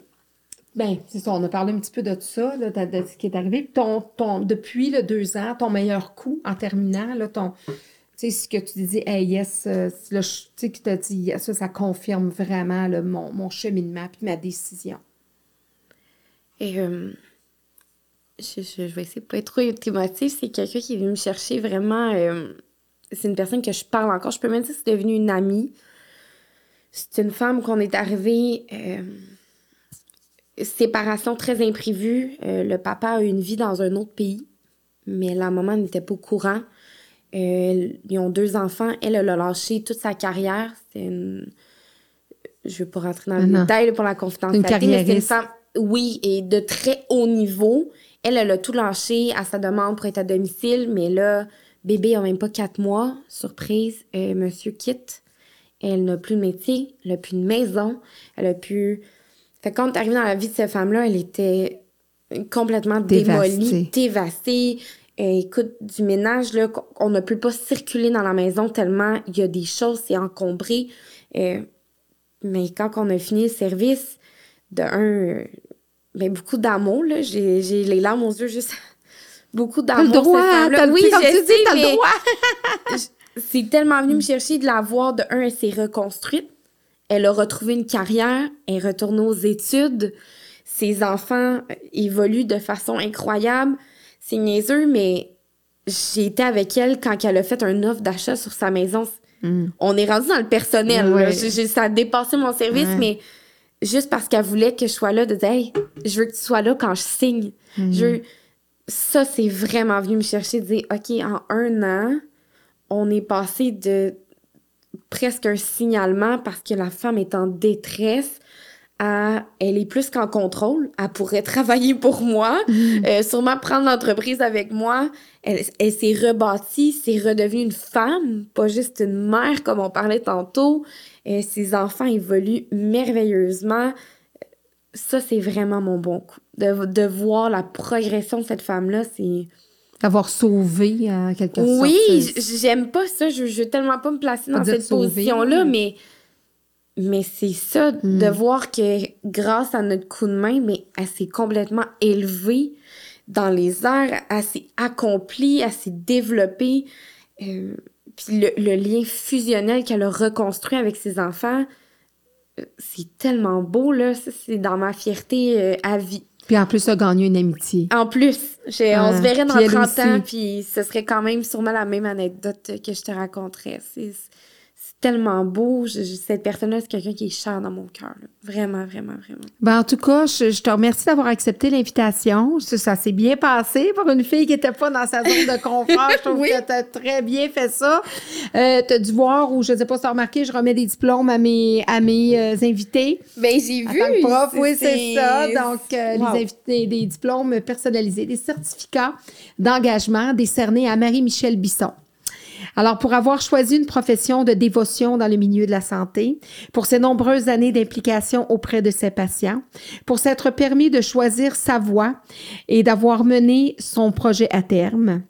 Ben, c'est ça, on a parlé un petit peu de ça, de, ce qui est arrivé. Ton, ton, depuis le deux ans, ton meilleur coup en terminant, là, ton. Tu sais, ce que tu dis, hey, yes, euh, tu sais, que tu as dit, ça, ça confirme vraiment mon, mon, cheminement puis ma décision. Et euh, je, je, vais essayer de pas être trop émotive. C'est quelqu'un qui est venu me chercher vraiment. Euh, c'est une personne que je parle encore. Je peux même dire que c'est devenu une amie. C'est une femme qu'on est arrivé. Euh, séparation très imprévue. Le papa a eu une vie dans un autre pays, mais la maman n'était pas au courant. Ils ont deux enfants. Elle, elle a lâché toute sa carrière. C'est une. Je ne vais pas rentrer dans le détail pour la confidentialité, mais c'est une femme, oui, et de très haut niveau. Elle, elle a tout lâché à sa demande pour être à domicile, mais là, Bébé a même pas quatre mois. Surprise, euh, monsieur quitte. Elle n'a plus de métier, elle n'a plus de maison, elle a plus. Fait quand on est arrivé dans la vie de cette femme-là, elle était complètement démolie, dévastée. Euh, écoute, du ménage, là, on ne peut pas circuler dans la maison tellement il y a des choses, c'est encombré. Euh, mais quand on a fini le service, de un, ben, beaucoup d'amour, là, j'ai les larmes aux yeux juste beaucoup d'amour. Le droit, as oui, je sais, mais le droit. c'est tellement venu me chercher de la voir. De un, elle s'est reconstruite. Elle a retrouvé une carrière. Elle est retournée aux études. Ses enfants évoluent de façon incroyable. C'est niaiseux, mais j'ai été avec elle quand elle a fait un offre d'achat sur sa maison. Mm. On est rendu dans le personnel. ça a dépassé mon service, mais juste parce qu'elle voulait que je sois là, de dire Hey, je veux que tu sois là quand je signe. Mm. Je ça, c'est vraiment venu me chercher de dire, OK, en un an, on est passé de presque un signalement parce que la femme est en détresse à elle est plus qu'en contrôle, elle pourrait travailler pour moi, mm. euh, sûrement prendre l'entreprise avec moi. Elle, s'est rebâtie, c'est redevenue une femme, pas juste une mère comme on parlait tantôt. Euh, ses enfants évoluent merveilleusement ça, c'est vraiment mon bon coup. De, de voir la progression de cette femme-là, c'est. D'avoir sauvé euh, quelque chose. Oui, j'aime pas ça. Je, je veux tellement pas me placer dans cette position-là, mais, mais c'est ça, hmm. de voir que grâce à notre coup de main, mais elle s'est complètement élevée dans les airs, elle s'est accomplie, elle s'est développée. Euh, puis le, le, lien fusionnel qu'elle a reconstruit avec ses enfants, c'est tellement beau, là. C'est dans ma fierté euh, à vie. Puis en plus, as gagné une amitié. En plus, on se verrait dans 30 ans, puis ce serait quand même sûrement la même anecdote que je te raconterais. C'est tellement beau. cette personne-là, c'est quelqu'un qui est cher dans mon cœur. Vraiment, vraiment, vraiment. Ben, en tout cas, je, te remercie d'avoir accepté l'invitation. Ça, s'est bien passé pour une fille qui n'était pas dans sa zone de confort. Je trouve que tu as très bien fait ça. Euh, tu as dû voir, ou je ne sais pas si tu as remarqué, je remets des diplômes à mes, à mes euh, invités. Ben, j'ai vu. prof, oui, c'est ça. Donc, euh, les invités, des diplômes personnalisés, des certificats d'engagement décernés à Marie-Michel Bisson. Alors, pour avoir choisi une profession de dévotion dans le milieu de la santé, pour ses nombreuses années d'implication auprès de ses patients, pour s'être permis de choisir sa voie et d'avoir mené son projet à terme,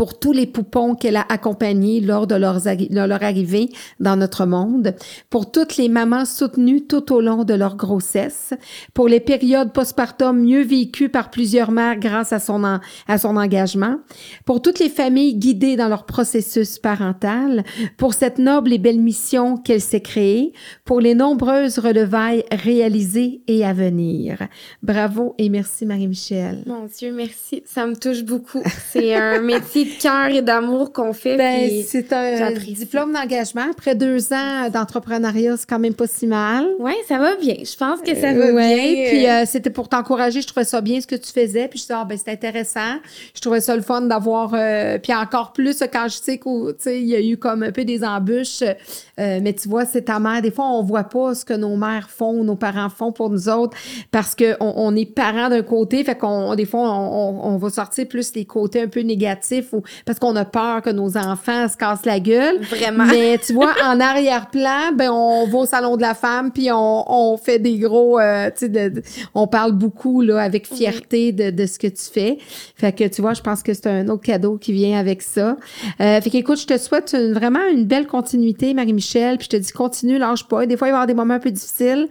pour tous les poupons qu'elle a accompagnés lors de, leur arrivée dans notre monde, pour toutes les mamans soutenues tout au long de leur grossesse, pour les périodes postpartum mieux vécues par plusieurs mères grâce à son, à son engagement, pour toutes les familles guidées dans leur processus parental, pour cette noble et belle mission qu'elle s'est créée, pour les nombreuses relevailles réalisées et à venir. Bravo et merci Marie-Michel. Mon Dieu, merci. Ça me touche beaucoup. C'est un métier de cœur et d'amour qu'on fait. Ben, c'est un diplôme d'engagement. Après deux ans d'entrepreneuriat, c'est quand même pas si mal. Oui, ça va bien. Je pense que ça va bien. Puis euh, c'était pour t'encourager. Je trouvais ça bien ce que tu faisais. Puis je disais, ah, ben, c'est intéressant. Je trouvais ça le fun d'avoir. Euh, puis encore plus quand je sais qu'il y a eu comme un peu des embûches. Euh, mais tu vois, c'est ta mère. Des fois, on voit pas ce que nos mères font, nos parents font pour nous autres parce qu'on on est parents d'un côté. Fait qu'on, des fois, on, on va sortir plus les côtés un peu négatifs ou parce qu'on a peur que nos enfants se cassent la gueule. Vraiment. Mais tu vois, en arrière-plan, ben on va au salon de la femme puis on, on fait des gros, euh, tu sais, on parle beaucoup là avec fierté de, de ce que tu fais. Fait que tu vois, je pense que c'est un autre cadeau qui vient avec ça. Euh, fait qu'écoute, je te souhaite une- vraiment une belle continuité, Marie-Michel. Puis je te dis continue, lâche pas. Des fois, il va y avoir des moments un peu difficiles,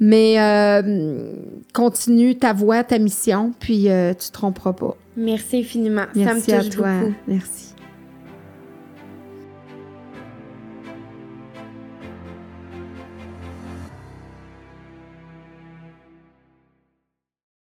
mais euh, continue ta voie, ta mission, puis euh, tu te tromperas pas. Merci infiniment. Merci ça me à touche toi. beaucoup. Merci.